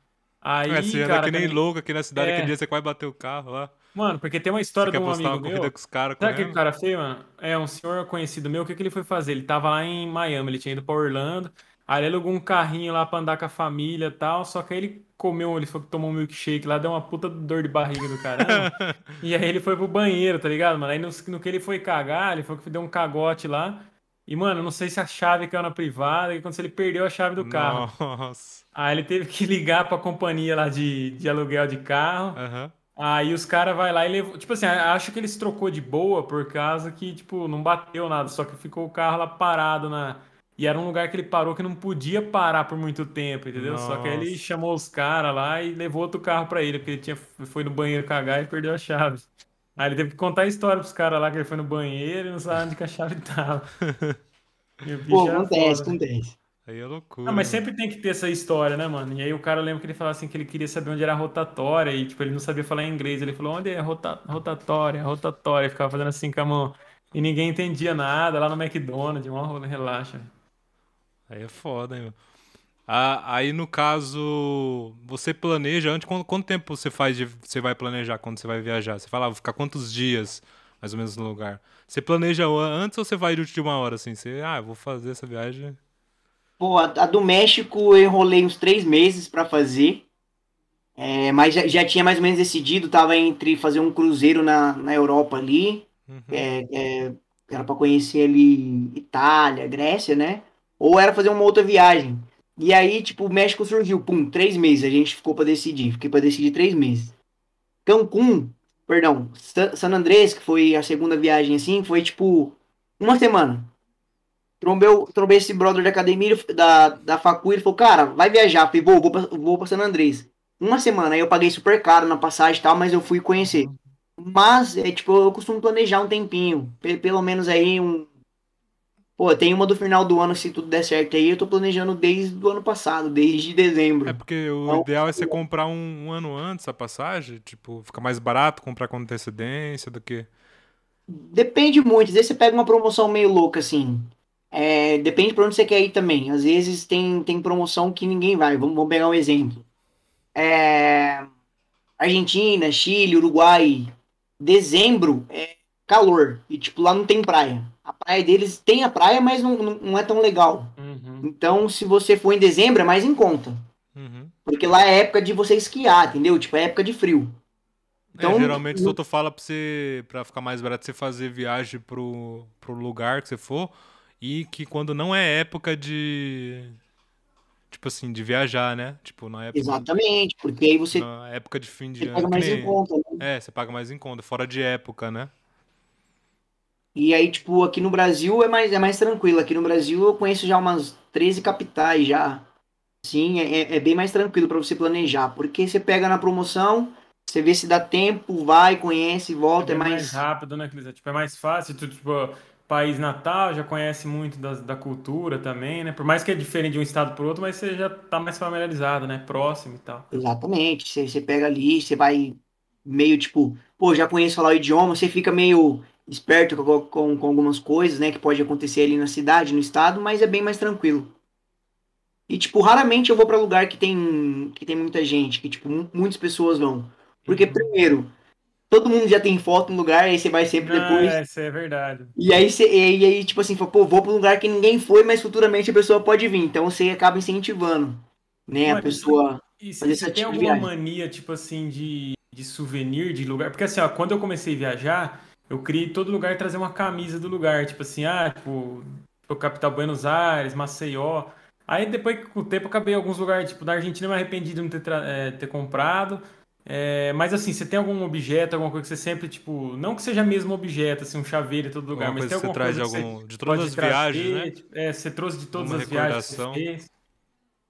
A: Aí,
C: É, você anda
A: cara,
C: que nem
A: também-
C: louco aqui na cidade,
A: É.
C: aquele dia você quase bateu o carro lá.
A: Mano, porque tem uma
C: Você
A: história
C: quer
A: de um
C: postar uma
A: amigo
C: corrida
A: meu.
C: com os caras
A: Sabe o que o
C: correndo?
A: cara fez, mano? É um senhor conhecido meu, o que que ele foi fazer? Ele tava lá em Miami, ele tinha ido pra Orlando, aí ele alugou um carrinho lá pra andar com a família e tal, só que aí ele comeu, ele falou que tomou um milkshake lá, deu uma puta dor de barriga do caramba, e aí ele foi pro banheiro, tá ligado, mano? Aí no, no que ele foi cagar, ele falou que deu um cagote lá, e mano, não sei se a chave caiu na privada, e quando ele perdeu a chave do carro.
C: Nossa.
A: Aí ele teve que ligar pra companhia lá de, de aluguel de carro,
C: Aham.
A: Aí os caras vai lá e levou. Tipo assim, acho que eles trocou de boa por causa que, tipo, não bateu nada, só que ficou o carro lá parado na. E era um lugar que ele parou que não podia parar por muito tempo, entendeu? Só que aí ele
C: Nossa.
A: chamou os caras lá e levou outro carro pra ele, porque ele tinha, foi no banheiro cagar e perdeu a chave. Aí ele teve que contar a história pros caras lá que ele foi no banheiro e não sabe onde que a chave tava. E
B: Pô, acontece,
A: foda.
B: acontece.
C: Aí é loucura.
A: Não, mas sempre tem que ter essa história, né, mano? E aí o cara lembra que ele falava assim que ele queria saber onde era a rotatória e, tipo, ele não sabia falar inglês. Ele falou, onde é a rota... rotatória, rotatória? E ficava fazendo assim com a mão. E ninguém entendia nada lá no McDonald's, uma rola, relaxa.
C: Aí é foda, hein, meu. Ah, aí no caso, você planeja antes, quanto, quanto tempo você faz de, você vai planejar quando você vai viajar? Você fala, ah, vou ficar quantos dias mais ou menos no lugar? Você planeja an- antes ou você vai de última hora assim? Você, ah, vou fazer essa viagem.
B: Pô, a, a do México eu enrolei uns três meses pra fazer. É, mas já, já tinha mais ou menos decidido, tava entre fazer um cruzeiro na, na Europa ali,
C: Uhum.
B: é, é, era pra conhecer ali Itália, Grécia, né? Ou era fazer uma outra viagem. E aí, tipo, o México surgiu, pum, três meses, a gente ficou pra decidir, fiquei pra decidir três meses. Cancún, perdão, Sa- San Andrés, que foi a segunda viagem assim, foi tipo uma semana. Trombei, o- trombei esse brother da academia, da, da facu, ele falou, cara, vai viajar. Falei, vou, vou pra, vou pra San Andrés. Uma semana, aí eu paguei super caro na passagem e tal, mas eu fui conhecer. Mas, é tipo, eu costumo planejar um tempinho, pe- pelo menos aí um... Pô, tem uma do final do ano, se tudo der certo aí, eu tô planejando desde o ano passado, desde dezembro.
C: É porque o
B: Não.
C: ideal é você comprar um, um ano antes a passagem, tipo, fica mais barato comprar com antecedência do que.
B: Depende muito, às vezes você pega uma promoção meio louca, assim. É, depende pra onde você quer ir também. Às vezes tem, tem promoção que ninguém vai. Vamos, vamos pegar um exemplo. É, Argentina, Chile, Uruguai. Dezembro é calor. E, tipo, lá não tem praia. A praia deles tem a praia, mas não, não, é tão legal.
A: Uhum.
B: Então, se você for em dezembro, é mais em conta.
C: Uhum.
B: Porque lá é época de você esquiar, entendeu? Tipo, é época de frio.
C: É,
B: Então,
C: geralmente o doutor fala pra você, pra ficar mais barato, você fazer viagem pro, pro lugar que você for e que quando não é época de. Tipo assim, de viajar, né? Tipo, na época,
B: Exatamente, porque aí você,
C: na época de fim de
B: você
C: ano.
B: paga mais
C: nem-
B: em conta, né?
C: É, você paga mais em conta, fora de época, né?
B: E aí, tipo, aqui no Brasil é mais, é mais tranquilo. Aqui no Brasil eu conheço já umas 13 capitais já. Sim, é, é bem mais tranquilo para você planejar. Porque você pega na promoção, você vê se dá tempo, vai, conhece, volta, é
A: bem
B: mais.
A: rápido, né, Cris? Tipo, é mais fácil. Tu, tipo, país natal, já conhece muito da, da cultura também, né? Por mais que é diferente de um estado para outro, mas você já tá mais familiarizado, né? Próximo e tal.
B: Exatamente. Você, você pega ali, você vai meio tipo, pô, já conheço falar o idioma, você fica meio esperto com, com, com algumas coisas, né, que pode acontecer ali na cidade, no estado, mas é bem mais tranquilo. E, tipo, raramente eu vou para lugar que tem, que tem muita gente, que, tipo, muitas pessoas vão. Porque,
A: Uhum.
B: primeiro, todo mundo já tem foto no lugar, aí você vai sempre
A: Ah,
B: depois.
A: é, isso é verdade.
B: E aí, você, e aí, tipo assim, fala, pô, vou para um lugar que ninguém foi, mas futuramente a pessoa pode vir. Então você acaba incentivando, né, a
A: Mas,
B: pessoa.
A: E se
B: Fazer
A: você tem
B: tipo
A: alguma
B: viagem.
A: mania, tipo assim, de, de souvenir de lugar? Porque assim, ó, quando eu comecei a viajar, eu criei todo lugar trazer uma camisa do lugar. Tipo assim, ah, tipo, tipo capital Buenos Aires, Maceió. Aí depois, com o tempo, acabei em alguns lugares, tipo, da Argentina, eu me arrependi de não ter, é, ter comprado. É, mas assim, você tem algum objeto, alguma coisa que você sempre, tipo, não que seja mesmo objeto, assim, um chaveiro em todo lugar,
C: Alguma
A: mas
C: coisa
A: tem
C: que você
A: alguma
C: traz de
A: coisa
C: algum. De todas as viagens,
A: trazer,
C: né?
A: tipo, é, você trouxe de todas
C: Uma
A: as viagens que você
C: recordação.
A: fez.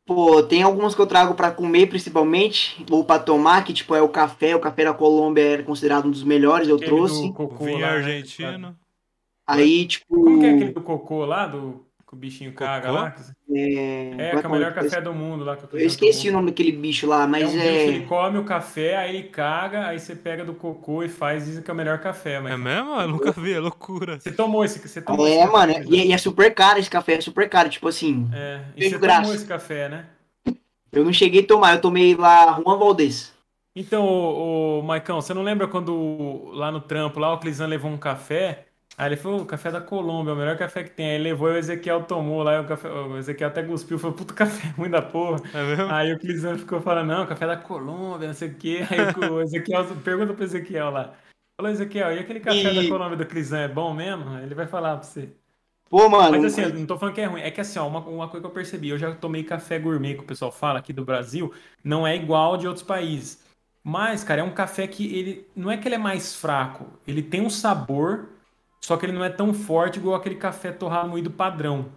B: Pô, tem algumas que eu trago pra comer, principalmente, ou pra tomar, que tipo é o café. O café da Colômbia era considerado um dos melhores, eu
A: Aquele
B: trouxe.
A: do cocô
C: Vinho
A: lá, né?
C: argentino.
B: Aí, tipo.
A: Como que é aquele do cocô lá, do o bichinho caga
C: Cocô?
A: lá?
B: É,
A: É,
B: como
A: que é o melhor
B: é?
A: café do mundo lá. Que
B: Eu esqueci o nome daquele bicho lá,
A: É
B: mas
A: um bicho,
B: é.
A: ele come o café, aí ele caga, aí você pega do cocô e faz, dizem que é o melhor café, mas...
C: É mesmo? Eu nunca vi, é loucura.
A: Você tomou esse, você tomou
B: É,
A: esse
B: mano,
A: café,
B: e, e é super caro esse café, é super caro. Tipo assim,
A: É, e você
B: graça.
A: tomou esse café, né?
B: eu não cheguei a tomar, eu tomei lá Juan Valdez.
A: Então, ô, ô, Maicão, você não lembra quando lá no trampo, lá o Clisan levou um café, aí ele falou, o café da Colômbia, é o melhor café que tem, aí ele levou e o Ezequiel tomou lá, e o, café, o Ezequiel até cuspiu, falou, puta café ruim da porra.
C: É mesmo?
A: Aí o Clisan ficou falando, não, café da Colômbia, não sei o quê. Aí o Ezequiel pergunta pro Ezequiel lá. Falou, Ezequiel, e aquele café
B: E-
A: da Colômbia do Clisan é bom mesmo? Ele vai falar pra você.
B: Pô, mano,
A: Mas assim, eu não tô falando que é ruim. É que assim, ó, uma, uma coisa que eu percebi, eu já tomei café gourmet que o pessoal fala aqui do Brasil, não é igual de outros países. Mas, cara, é um café que ele. Não é que ele é mais fraco, ele tem um sabor, só que ele não é tão forte igual aquele café torrado moído padrão.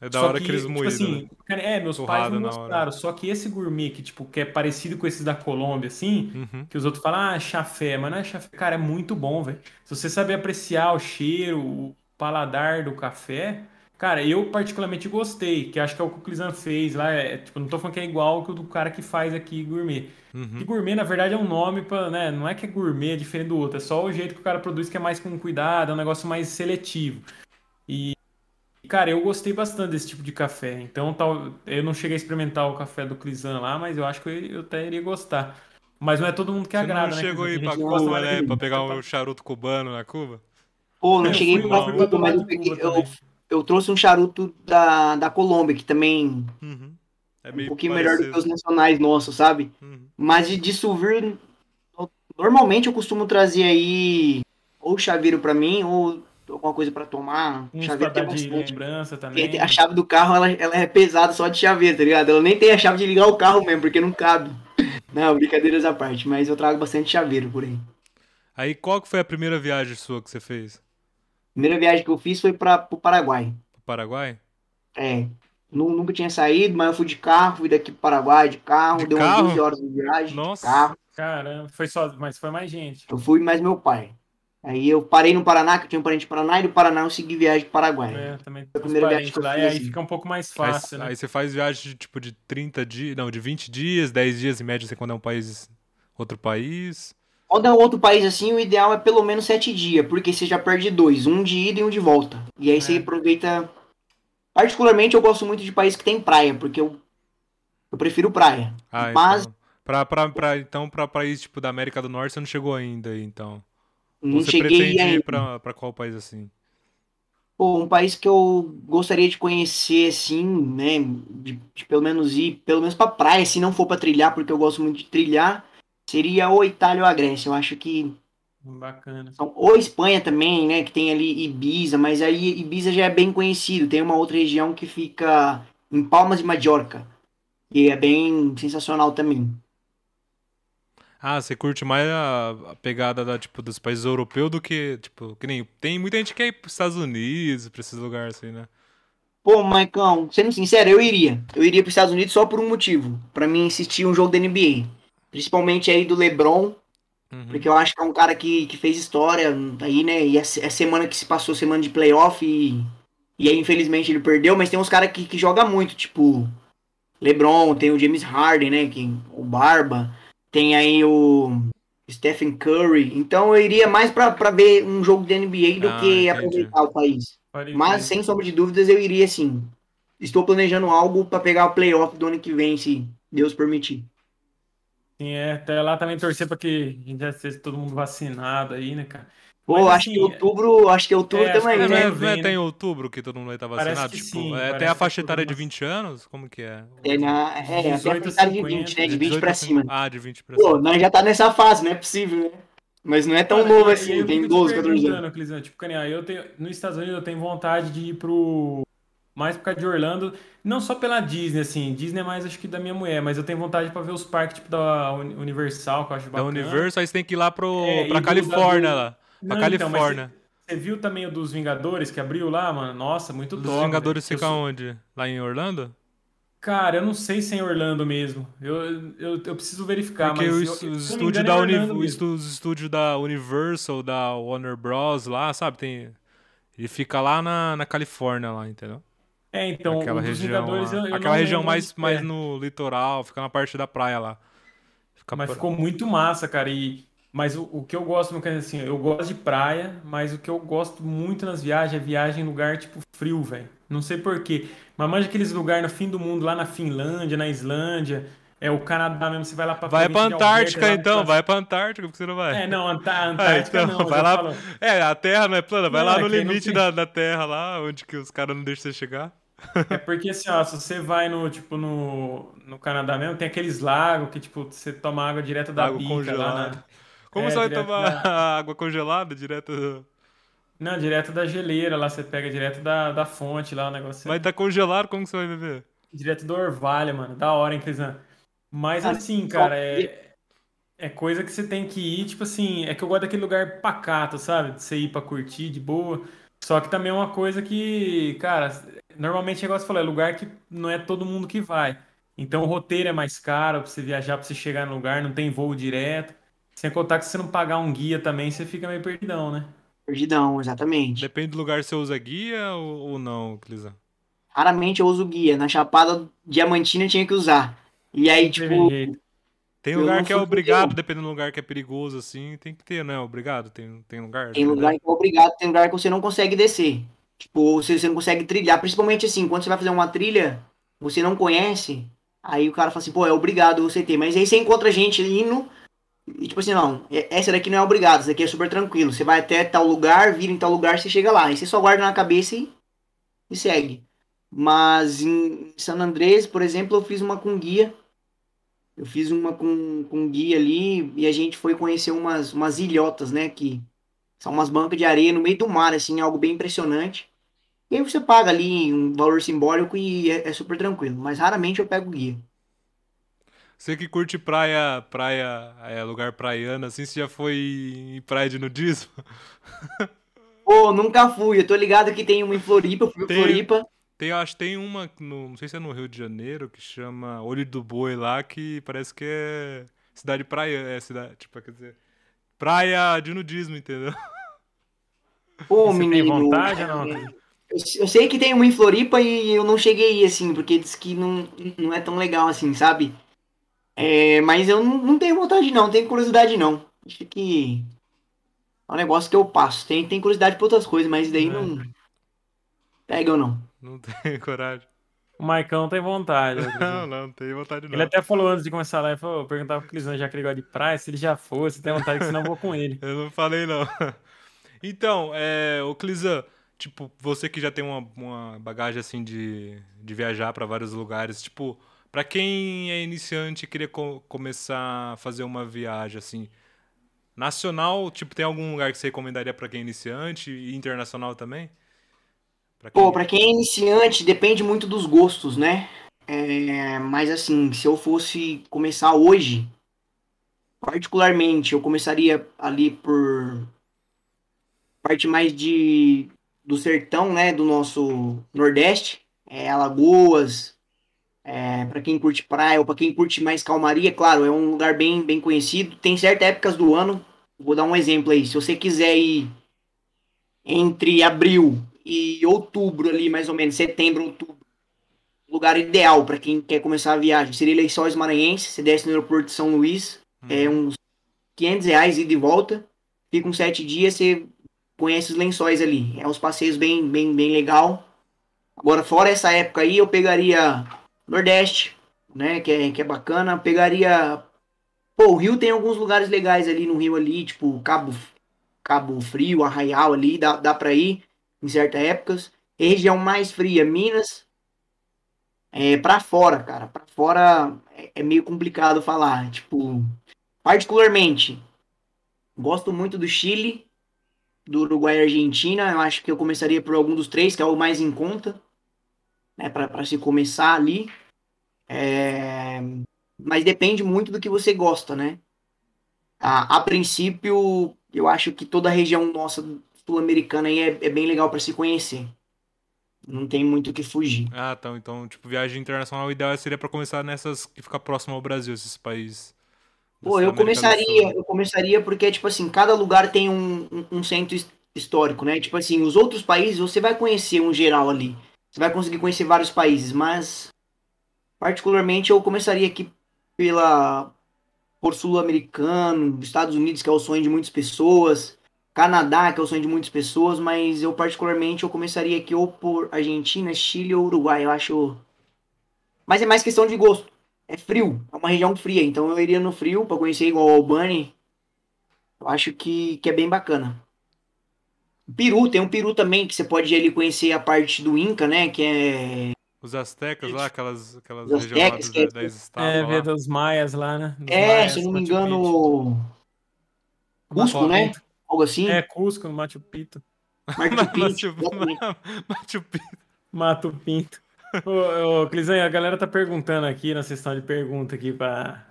C: É da
A: Só
C: hora
A: que,
C: aqueles
A: tipo
C: moídos.
A: assim,
C: né?
A: é, meus
C: Torrado
A: pais não gostaram. Só que esse gourmet que, tipo, que é parecido com esses da Colômbia, assim,
C: Uhum.
A: que os outros falam, ah, chafé, mas não é chafé. Cara, é muito bom, velho. Se você saber apreciar o cheiro, o paladar do café, cara, eu particularmente gostei, que acho que é o que o Clisan fez lá. É, tipo, não tô falando que é igual ao que o do cara que faz aqui gourmet.
C: Uhum.
A: Que gourmet, na verdade, é um nome pra, né? Não é que é gourmet, é diferente do outro. É só o jeito que o cara produz que é mais com cuidado, é um negócio mais seletivo. E, cara, eu gostei bastante desse tipo de café. Então, tal, eu não cheguei a experimentar o café do Clisan lá, mas eu acho que eu, eu até iria gostar. Mas não é todo mundo que
C: Você
A: agrada,
C: não
A: né?
C: chegou aí pra Cuba, né? Pra pegar um charuto cubano na Cuba?
B: pô, não
A: Eu
B: cheguei pra Cuba, mas eu, peguei- eu. Eu trouxe um charuto da, da Colômbia, que também
C: Uhum. É
B: é um pouquinho melhor do que os
C: parecido.
B: nacionais nossos, sabe?
C: Uhum.
B: Mas de, de souvenir, normalmente eu costumo trazer aí ou chaveiro pra mim, ou alguma coisa pra tomar.
A: Uns pra
B: Chaveiro tem
A: dar de
B: bastante.
A: lembrança também.
B: a chave do carro, ela, ela é pesada só de chaveiro, tá ligado? Ela nem tem a chave de ligar o carro mesmo, porque não cabe. Não, brincadeiras à parte, mas eu trago bastante chaveiro por aí.
C: Aí qual que foi a primeira viagem sua que você fez?
B: Primeira viagem que eu fiz foi para o Paraguai.
C: Pro Paraguai?
B: É, nu- nunca tinha saído, mas eu fui de carro, fui daqui pro Paraguai de carro,
C: De
B: deu
C: carro?
B: umas 12 horas de viagem, de
C: Nossa.
B: carro.
A: Caramba, foi só, mas foi mais gente.
B: Eu fui mais meu pai. Aí eu parei no Paraná, que eu tinha um parente no Paraná, e do Paraná eu segui viagem pro Paraguai.
A: É, também
B: Foi a primeira viagem
A: parentes
B: que eu
A: lá,
B: fiz,
A: e aí
B: assim.
A: fica um pouco mais
C: Aí,
A: fácil, né?
C: aí você faz viagem de tipo de 30 dias, não, de 20 dias, 10 dias em média, você quando é um país, outro país.
B: Quando é um outro país assim, o ideal é pelo menos sete dias, porque você já perde dois, um de ida e um de volta. E aí você
A: É.
B: aproveita. Particularmente eu gosto muito de país que tem praia, porque eu, eu prefiro praia.
C: Ah,
B: Mas
C: então. Pra, pra, pra, então, pra país tipo da América do Norte, você não chegou ainda, então.
B: não
C: você
B: cheguei
C: pretende
B: ainda.
C: ir pra, pra qual país assim?
B: Pô, um país que eu gostaria de conhecer, assim, né? De, de pelo menos ir, pelo menos pra praia, se não for pra trilhar, porque eu gosto muito de trilhar, seria ou Itália ou a Grécia. Eu acho que.
A: Bacana.
B: São, ou Espanha também, né? Que tem ali Ibiza, mas aí Ibiza já é bem conhecido. Tem uma outra região que fica em Palmas de Mallorca, que é bem sensacional também.
C: Ah, você curte mais a, a pegada da, tipo, dos países europeus do que, tipo, que nem. Tem muita gente que quer ir pros Estados Unidos, pra esses lugares assim, né?
B: Pô, Maicão, sendo sincero, eu iria. Eu iria para os Estados Unidos só por um motivo. Para mim assistir um jogo da NBA. Principalmente aí do LeBron,
C: Uhum.
B: porque eu acho que é um cara que, que fez história aí, né? E é, é semana que se passou, semana de playoff e, e aí infelizmente ele perdeu, mas tem uns caras que, que jogam muito, tipo LeBron, tem o James Harden, né? Que, o Barba, tem aí o Stephen Curry. Então eu iria mais pra pra ver um jogo de NBA do
C: Ah,
B: que
C: entendi.
B: aproveitar o país. Mas, sem sombra de dúvidas, eu iria sim. Estou planejando algo para pegar o playoff do ano que vem, se Deus permitir.
A: Sim, é, até lá também torcer pra que a gente já esteja todo mundo vacinado aí, né, cara?
B: Pô,
A: Mas,
B: acho
A: assim,
B: que outubro, acho que outubro
A: é,
B: também,
A: que
C: É,
B: né?
C: não é, é
A: né?
C: até em outubro que todo mundo vai estar
A: Parece
C: vacinado?
A: que
C: Tipo,
A: sim,
C: é,
A: parece
C: tem a faixa etária de
A: mundo-
C: 20 anos? Como que é?
B: É, na, é, até a
A: 18 a
B: faixa de
A: 50,
B: 20, né? De
A: né?
B: 20
C: 18
B: pra
C: a
B: cima.
C: Ah, de 20 pra
B: Pô,
C: cima.
B: nós já tá nessa fase, não é possível, né? Mas não é tão novo assim, tem
A: fico te
B: 12, 14 anos.
A: Clisão, tipo, ah, eu tenho, nos Estados Unidos eu tenho vontade de ir pro. Mais por causa de Orlando, não só pela Disney, assim, Disney é mais acho que da minha mulher, mas eu tenho vontade pra ver os parques tipo da Uni- Universal, que eu acho
C: Da
A: bacana.
C: Universal, aí você tem que ir lá pro,
A: É,
C: pra Califórnia
A: da- do-
C: lá. Pra
A: Não, então,
C: Califórnia.
A: Você viu também o dos Vingadores que abriu lá, mano? Nossa, muito
C: Os
A: top.
C: Vingadores.
A: Eu
C: ficam
A: sou-
C: onde? Lá em Orlando?
A: Cara, eu não sei se é em Orlando mesmo. Eu, eu, eu preciso verificar,
C: Porque
A: mas
C: os,
A: eu,
C: os estúdios
A: engano,
C: da
A: é
C: Uni- os os estúdios da Universal, da Warner Bros. lá, sabe? Tem. Ele fica lá na, na Califórnia, lá, entendeu?
A: É, então,
C: Aquela região
A: Vingadores eu, eu
C: Aquela região
A: lembro
C: mais, mais
A: é.
C: no litoral, fica na parte da praia lá. Fica
A: Mas
C: por-
A: ficou muito massa, cara. E, mas o, o que eu gosto, no assim, eu gosto de praia, mas o que eu gosto muito nas viagens é viagem em lugar tipo frio, velho. Não sei por quê. Mas manja aqueles lugares no fim do mundo, lá na Finlândia, na Islândia, é o Canadá mesmo, você vai lá pra
C: Vai pra
A: Alberta,
C: Antártica
A: lá
C: então,
A: pra-
C: vai pra Antártica, porque você não vai.
A: É, não, Anta-
C: Ah,
A: Antártica
C: então,
A: não,
C: vai lá. É, a Terra não é plana, vai
A: Não,
C: lá
A: é
C: no limite
A: tem-
C: da, da Terra lá, onde que os caras não deixam você chegar.
A: É porque assim, ó, se você vai no, tipo, no, no Canadá mesmo, tem aqueles lagos que, tipo, você toma água direto da
C: Água
A: bica lá
C: congelada.
A: na...
C: Como
A: É,
C: você vai tomar
A: da-
C: água congelada direto?
A: Não, direto da geleira lá, você pega direto da, da fonte lá, o negócio.
C: Mas tá congelado, como que você vai beber?
A: Direto do orvalho, mano. Da hora, hein, Crisan? Mas assim, cara, é, é coisa que você tem que ir, tipo assim, é que eu gosto daquele lugar pacato, sabe? De você ir pra curtir de boa. Só que também é uma coisa que, cara, normalmente o negócio falou, é lugar que não é todo mundo que vai. Então o roteiro é mais caro pra você viajar, pra você chegar no lugar, não tem voo direto. Sem contar que se você não pagar um guia também, você fica meio perdidão, né?
B: Perdidão, exatamente.
C: Depende do lugar se você usa guia ou, ou não, Clisa.
B: Raramente eu uso guia. Na Chapada Diamantina tinha que usar. E aí, tipo.
C: Tem lugar que é obrigado,
B: eu.
C: dependendo do lugar que é perigoso, assim, tem que ter, né? Obrigado, tem, tem lugar.
B: tem lugar que é obrigado, tem lugar que você não consegue descer. Tipo, você, você não consegue trilhar. Principalmente assim, quando você vai fazer uma trilha, você não conhece, aí o cara fala assim, pô, é obrigado você ter. Mas aí você encontra gente indo e tipo assim, não, essa daqui não é obrigado, essa daqui é super tranquilo. Você vai até tal lugar, vira em tal lugar, você chega lá. Aí você só guarda na cabeça e, e segue. Mas em San Andrés, por exemplo, eu fiz uma com guia. Eu fiz uma com, com guia ali e a gente foi conhecer umas, umas ilhotas, né? Que são umas bancas de areia no meio do mar, assim, algo bem impressionante. E aí você paga ali um valor simbólico e é, é super tranquilo. Mas raramente eu pego guia.
C: Você que curte praia, praia, é, lugar praiano, assim, você já foi em praia de nudismo?
B: Pô, nunca fui. Eu tô ligado que tem uma em Floripa. Eu fui
C: Tem.
B: Floripa.
C: Tem, eu acho que tem uma, no, não sei se é no Rio de Janeiro, que chama Olho do Boi lá, que parece que é cidade praia, é cidade, tipo, quer dizer, praia de nudismo, entendeu?
B: Pô,
A: Você tem
B: menino.
A: vontade ou não?
B: Eu, eu sei que tem uma em Floripa e eu não cheguei aí, assim, porque diz que não, não é tão legal assim, sabe? É, mas eu não, não tenho vontade, não. Tenho curiosidade, não. Acho que é um negócio que eu passo. Tem, tem curiosidade por outras coisas, mas daí
A: É.
B: não. Pega ou não.
C: Não tenho coragem.
A: O Maicão tem vontade.
C: Não, não, não tenho vontade não.
A: Ele até falou antes de começar a live, falou, perguntava pro Clisão, já que ele gosta de praia, se ele já fosse, tem vontade, que senão eu vou com ele.
C: Eu não falei não. Então, é, o Clizan, tipo, você que já tem uma, uma bagagem assim de, de viajar pra vários lugares, tipo, pra quem é iniciante e queria co- começar a fazer uma viagem assim, nacional, tipo, tem algum lugar que você recomendaria pra quem é iniciante e internacional também? Pra quem...
B: Pô, pra quem é iniciante, depende muito dos gostos, né? É, mas assim, se eu fosse começar hoje, particularmente, eu começaria ali por parte mais de do sertão, né, do nosso Nordeste, é, Alagoas, é, para quem curte praia ou para quem curte mais calmaria, claro, é um lugar bem, bem conhecido. Tem certas épocas do ano, vou dar um exemplo aí, se você quiser ir entre abril e outubro ali, mais ou menos, setembro, outubro, lugar ideal para quem quer começar a viagem seria Lençóis Maranhenses, você desce no aeroporto de São Luís, é uns 500 reais ida e volta, fica uns sete dias, você conhece os lençóis ali. É uns passeios bem, bem, bem legal. Agora, fora essa época aí, eu pegaria Nordeste, né? Que é, que é bacana. Pegaria. Pô, o Rio tem alguns lugares legais ali no Rio ali, tipo Cabo, Cabo Frio, Arraial ali, dá, dá pra ir em certas épocas. Região mais fria, Minas. É, pra fora, cara. Pra fora é, é meio complicado falar. Tipo, particularmente, gosto muito do Chile do Uruguai e Argentina. Eu acho que eu começaria por algum dos três, que é o mais em conta, né, para se começar ali. É... Mas depende muito do que você gosta, né? A, a princípio, eu acho que toda a região nossa sul-americana aí é, é bem legal para se conhecer. Não tem muito o que fugir.
C: Ah, então, então, tipo, viagem internacional, o ideal seria para começar nessas que fica próximo ao Brasil, esses países.
B: Pô, eu começaria, eu começaria porque, tipo assim, cada lugar tem um, um, um, centro histórico, né? Tipo assim, os outros países você vai conhecer um geral ali. Você vai conseguir conhecer vários países, mas particularmente eu começaria aqui pela por sul-americano, Estados Unidos, que é o sonho de muitas pessoas, Canadá, que é o sonho de muitas pessoas, mas eu particularmente eu começaria aqui ou por Argentina, Chile ou Uruguai, eu acho. Mas é mais questão de gosto é frio, é uma região fria, então eu iria no frio para conhecer igual o Albany. Eu acho que, que é bem bacana. Peru, tem um Peru também, que você pode ir ali conhecer a parte do Inca, né? Que é.
C: Os Aztecas lá, aquelas, aquelas
B: Os Aztecas, que é,
C: da,
A: é ver dos Maias lá, né? Dos
B: é,
A: Maias,
B: se eu não me engano. Cusco, né? Algo assim.
A: É, Cusco, no Machu Picchu.
B: Machu Picchu.
C: Machu Picchu.
A: Mato Pinto. ô, ô Clisanha, a galera tá perguntando aqui na sessão de pergunta aqui pra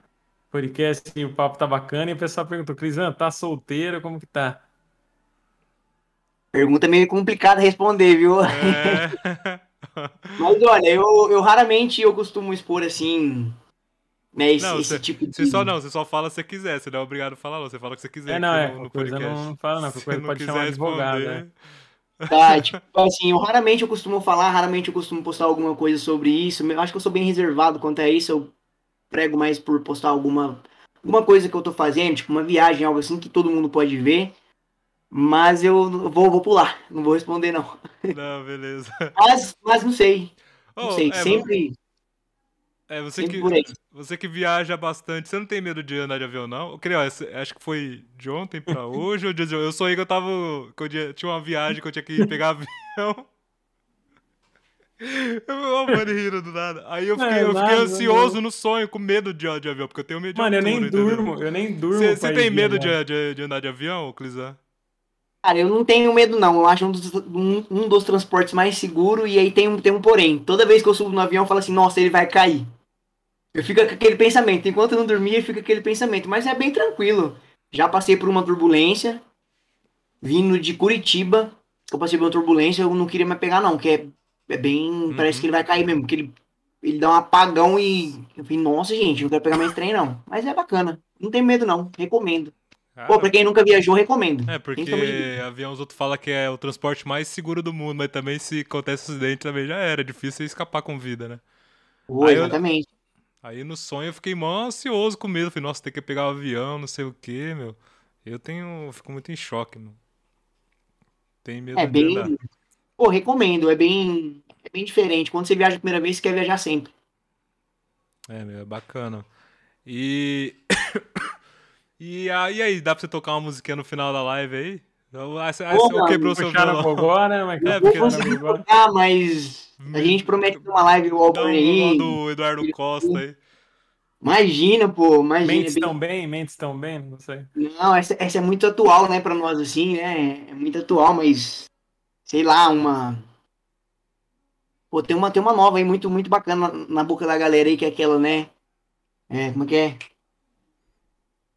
A: podcast, e o papo tá bacana, e o pessoal perguntou, Clisanha, tá solteiro, como que tá?
B: Pergunta meio complicada responder, viu?
C: É...
B: Mas olha, eu, eu raramente eu costumo expor assim, né, esse,
C: não,
B: esse
C: cê,
B: tipo de...
C: Você só não, você só fala se quiser, você não é obrigado a falar não, você fala o que você quiser
A: É, não, é,
C: no, no
A: coisa
C: podcast.
A: não fala não, coisa
C: não
A: pode chamar advogado, né?
B: Tá, tipo assim, eu raramente eu costumo falar, raramente eu costumo postar alguma coisa sobre isso. Eu acho que eu sou bem reservado quanto a isso. Eu prego mais por postar alguma, alguma coisa que eu tô fazendo, tipo uma viagem, algo assim que todo mundo pode ver. Mas eu vou, vou pular, não vou responder não.
C: Não, beleza.
B: Mas, mas não sei. Não
C: Oh,
B: sei,
C: é,
B: sempre.
C: É, você
B: Sempre
C: que, você que viaja bastante, você não tem medo de andar de avião, não? Eu esse- acho que foi de ontem pra hoje ou de hoje. Eu sonhei que eu tava. Que eu tinha, tinha uma viagem que eu tinha que pegar avião. Eu mano rindo do nada. Aí eu
A: Não,
C: fiquei,
A: é
C: eu fiquei
A: nada,
C: ansioso
A: não.
C: no sonho, com medo de, de avião, porque eu tenho medo de
A: Mano, eu nem
C: entendeu?
A: durmo, eu nem durmo.
C: Você tem medo de, de, de andar de avião, Clisan?
B: Cara, eu não tenho medo não. Eu acho um dos, um, um dos transportes mais seguros e aí tem um, tem um porém. Toda vez que eu subo no avião, eu falo assim, nossa, ele vai cair. Eu fico com aquele pensamento. Enquanto eu não dormia, fica aquele pensamento. Mas é bem tranquilo. Já passei por uma turbulência. Vindo de Curitiba. Eu passei por uma turbulência, eu não queria me pegar, não. Que é, é bem. Parece que ele vai cair mesmo. Que ele, ele dá um apagão e. Eu falei, nossa, gente, não quero pegar mais trem, não. Mas é bacana. Não tem medo, não. Recomendo. Pô, pra quem nunca viajou, recomendo.
C: É, porque avião os outros falam que é o transporte mais seguro do mundo, mas também se acontece acidente também já era. Difícil você escapar com vida, né?
B: Pô,
C: Aí eu-
B: exatamente.
C: Aí no sonho eu fiquei mó ansioso com medo. Falei, nossa, tem que pegar o avião, não sei o que, meu. Eu tenho. eu Fico muito em choque, meu. Tem medo
B: É
C: de andar.
B: bem. Pô, recomendo. É bem. É bem diferente. Quando você viaja a primeira vez, você quer viajar sempre.
C: É, meu, é bacana. E. e aí, dá pra você tocar uma musiquinha no final da live aí? Ah, ah,
B: Pô,
C: você
B: mano,
C: quebrou seu violão?
A: agora, né? Mas
C: É, porque-
B: vou conseguir tocar, mas a gente promete ter uma live por
C: um
B: aí.
C: do Eduardo Costa aí.
B: Imagina, pô, imagina.
A: Mentes
B: bem-
A: estão bem, mentes estão bem, não sei.
B: Não, essa, essa é muito atual, né, pra nós, assim, né? É muito atual, mas. Sei lá, uma. Pô, tem uma, tem uma nova aí muito, muito bacana na, na boca da galera aí, que é aquela, né? É, como é que é?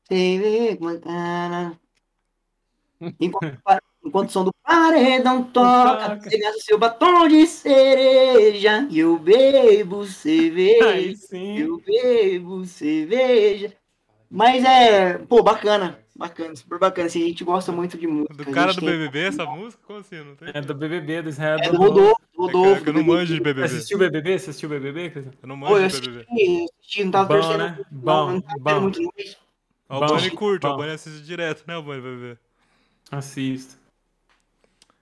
B: Você vê como é. Enquanto, enquanto o som do paredão toca, você gasta seu batom de cereja e eu bebo cerveja.
A: Aí sim.
B: Eu bebo cerveja. Mas é, pô, bacana. Bacana, super bacana. Assim, a gente gosta muito de música.
C: Do cara do
B: tem-
C: BBB, essa música? Como assim? Não tem?
A: É do BBB, do Israel
B: É do Rodolfo. Rodolfo
C: É eu não manjo de BBB.
A: Assistiu o BBB? Você assistiu o BBB?
C: Eu não
B: Pô, eu
C: manjo de
B: assisti,
C: BBB.
B: eu assisti, não tava
A: Bom,
B: torcendo.
A: né?
B: muito,
A: Bom,
B: não, não tava
A: bom.
B: muito, mas
C: O Albani curte, o. Albani assiste direto, né, o Albani BBB?
A: Assisto.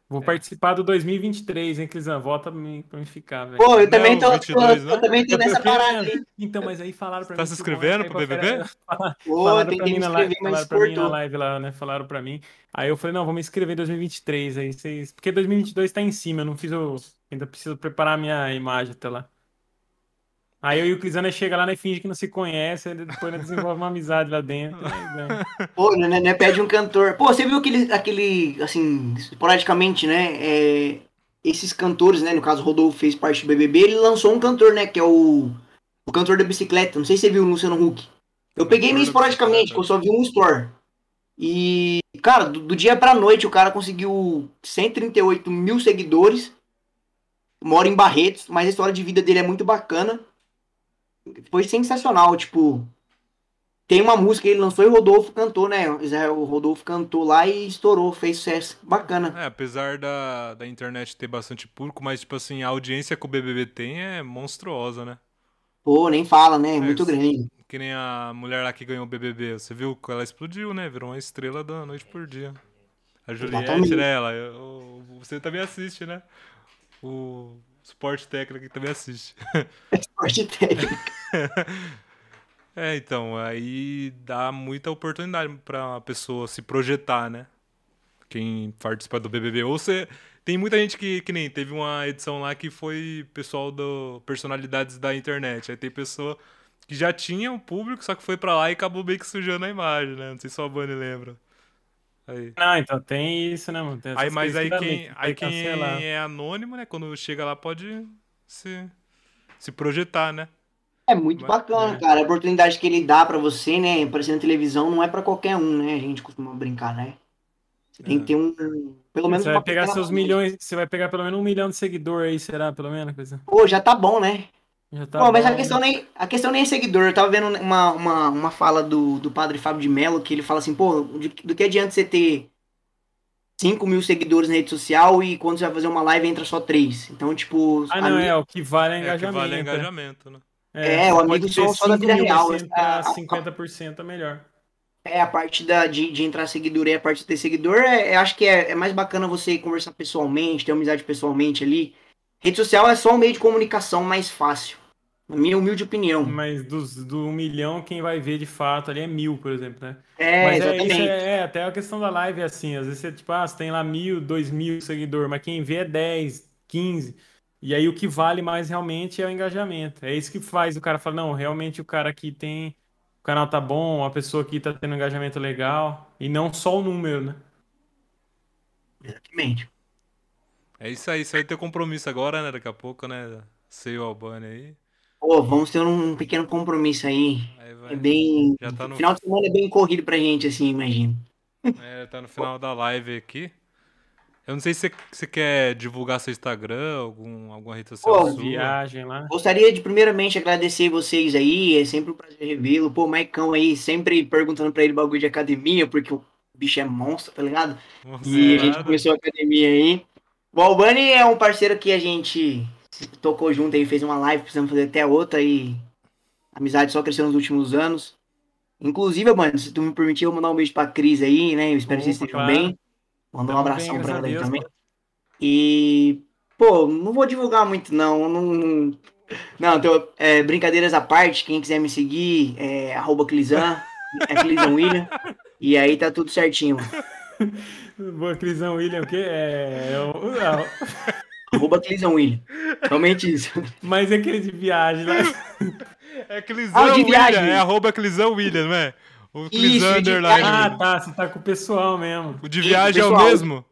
A: Vou
C: É.
A: participar do 2023, hein, Crisão? Volta pra mim, pra mim ficar, velho.
B: Pô, eu também
C: Não,
B: tô,
C: 22,
B: eu, eu também tô nessa parada aí.
A: Então, mas aí falaram pra
C: Tá
A: mim.
C: se
A: que o
C: inscrevendo pro BBB?
B: Pô,
A: Falaram
B: tentei
A: pra mim
B: me
A: na live, falaram pra mim na live lá, né? Falaram pra mim. Aí eu falei, não, vou me inscrever em 2023. Aí vocês. Porque 2022 tá em cima, eu não fiz o. Ainda preciso preparar a minha imagem até lá. Aí eu e o Crisana chega lá, né? Finge que não se conhece, depois né, desenvolve uma amizade lá dentro. né?
B: Pô, né, né, pede um cantor. Pô, você viu aquele, aquele assim, esporadicamente, né? é, esses cantores, né? No caso, o Rodolfo fez parte do BBB, ele lançou um cantor, né? Que é o, o cantor da bicicleta. Não sei se você viu o Luciano Huck. Eu peguei meio esporadicamente, eu só vi um store. E, cara, do, do dia pra noite o cara conseguiu 138 mil seguidores. Mora em Barretos, mas a história de vida dele é muito bacana. Foi sensacional, tipo. Tem uma música que ele lançou e o Rodolfo cantou, né? O Rodolfo cantou lá e estourou, fez sucesso. Bacana.
C: É, apesar da, da internet ter bastante público, mas, tipo assim, a audiência que o BBB tem é monstruosa, né?
B: Pô, nem fala, né? Muito
C: isso.
B: grande.
C: Que nem a mulher lá que ganhou o BBB. Você viu que ela explodiu, né? Virou uma estrela da noite por dia. A Juliette,
B: Exatamente.
C: né? Ela, eu- você também assiste, né? O suporte técnico também assiste.
B: Esporte técnico.
C: É, então, aí dá muita oportunidade pra pessoa se projetar, né? Quem participa do BBB. Ou você. Tem muita gente que, que nem teve uma edição lá que foi pessoal do personalidades da internet. Aí tem pessoa que já tinha um público, só que foi pra lá e acabou meio que sujando a imagem, né? Não sei se o Albani lembra. Aí.
A: Não, então tem isso, né, mano? Tem
C: Aí, mas aí quem, aí
A: tem que
C: quem
A: cancelar.
C: é anônimo, né? Quando chega lá pode se, se projetar, né?
B: É muito
C: Mas-
B: bacana,
A: é.
B: cara. A oportunidade que ele dá pra você, né? Aparecer na televisão não é pra qualquer um, né? A gente costuma brincar, né? Você tem
C: É.
B: que ter um. Pelo menos
A: Você vai pegar seus milhões, você vai pegar pelo menos um milhão de seguidor aí, será? Pelo menos, coisa.
B: Pô, já tá bom, né?
A: Já tá
B: Pô, mas a
A: bom,
B: questão,
A: né?
B: nem, a questão nem é seguidor. Eu tava vendo uma, uma, uma fala do, do padre Fábio de Mello que ele fala assim, pô, de- do que adianta você ter 5 mil seguidores na rede social e quando você vai fazer uma live entra só 3. Então, tipo.
A: Ah, não,
B: ali-
A: é, o que vale é
C: É que
A: engajamento.
C: vale
A: é.
B: É,
C: engajamento, né?
B: o amigo só- só da
A: 5
B: vida real,
A: você
B: a-
A: 50% é melhor.
B: É, a parte da, de, de entrar seguidor e a parte de ter seguidor, é, eu acho que é, é mais bacana você conversar pessoalmente, ter amizade pessoalmente ali. Rede social é só um meio de comunicação mais fácil. Na minha humilde opinião.
A: Mas dos, do um milhão, quem vai ver de fato ali é mil, por exemplo, né?
B: É,
A: mas é,
B: exatamente.
A: isso é, é, até a questão da live é assim, às vezes você, tipo, ah, você tem lá mil, dois mil seguidores, mas quem vê é 10, 15. E aí o que vale mais realmente é o engajamento. É isso que faz o cara falar, não, realmente o cara aqui tem. O canal tá bom, a pessoa aqui tá tendo um engajamento legal. E não só o número, né?
B: Exatamente.
C: É isso aí, você vai ter compromisso agora, né? Daqui a pouco, né? Sei o Albani aí.
B: Pô, vamos ter um pequeno compromisso aí.
C: Aí vai.
B: É bem.
C: Já tá no,
B: Final de semana é bem corrido pra gente, assim, imagino.
C: é, tá no final da live aqui. Eu não sei se você, quer divulgar seu Instagram, algum, alguma rede social
B: Pô,
C: sua.
A: Viagem lá.
B: Gostaria de primeiramente agradecer vocês aí, é sempre um prazer revê-lo. Pô, o Maicão aí, sempre perguntando pra ele bagulho de academia, porque o bicho é monstro, tá ligado?
C: Nossa,
B: E a gente começou a academia aí. O Albani é um parceiro que a gente tocou junto aí, fez uma live, precisamos fazer até outra e a amizade só cresceu nos últimos anos. Inclusive, mano, se tu me permitir, eu vou mandar um beijo pra Cris aí, né? Eu espero que vocês
A: Opa,
B: estejam
A: claro.
B: bem. Mandar um abração
A: bem,
B: pra ela aí
A: Deus,
B: também.
A: mano.
B: E, pô, não vou divulgar muito, não. Não, não, não tô- é, brincadeiras à parte, quem quiser me seguir, é arroba Clizan, é Clizan William. E aí tá tudo certinho. mano.
A: Boa, Crisão William, o quê? É, é o- não,
B: Arroba Clizan William. Somente isso.
A: mas é aquele de viagem lá.
C: É
B: Ah,
C: Clisão
B: o de
C: William,
B: viagem.
C: é arroba Clisão William, não é? O Clisão underline.
A: Ah,
B: viagem.
A: tá, você tá com o pessoal mesmo.
C: O de
B: Isso,
C: viagem é o mesmo?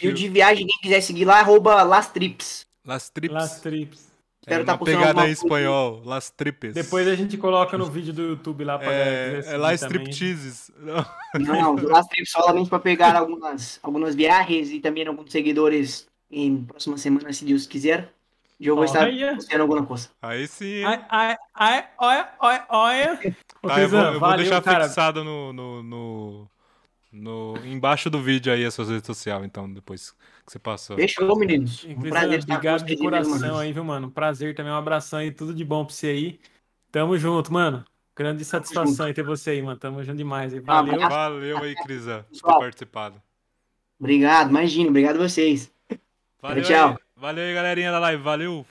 B: E o de viagem, quem quiser seguir lá, arroba Las Trips.
C: Las Trips.
A: Las Trips.
B: Espero
C: É
B: postando
C: pegada em
B: coisa.
C: espanhol, Las Tripes.
A: Depois a gente coloca no vídeo do YouTube lá pra
C: É, é
A: também.
C: stripteases.
B: Não, do Last Trip solamente para pegar algumas, algumas viagens e também alguns seguidores em próxima semana, se Deus quiser. Eu vou estar postando alguma coisa.
C: Aí sim.
A: Ai, ai, ai, olha, olha, olha.
C: Tá, eu vou, eu vou
A: valeu,
C: deixar
A: cara.
C: fixado no, no, no, no- embaixo do vídeo aí as suas redes sociais, então, depois que você passou.
B: Fechou, meninos. Um prazer
A: obrigado de coração aí, viu, mano? Prazer também, um abração aí, tudo de bom pra você aí. Tamo junto, mano. Grande satisfação em ter você aí, mano. Tamo junto demais. aí. Valeu.
C: Valeu aí, Crisa, por ter participado.
B: Obrigado, imagina, obrigado a vocês.
C: Valeu
B: Tchau.
C: aí. Valeu aí, galerinha da live. Valeu.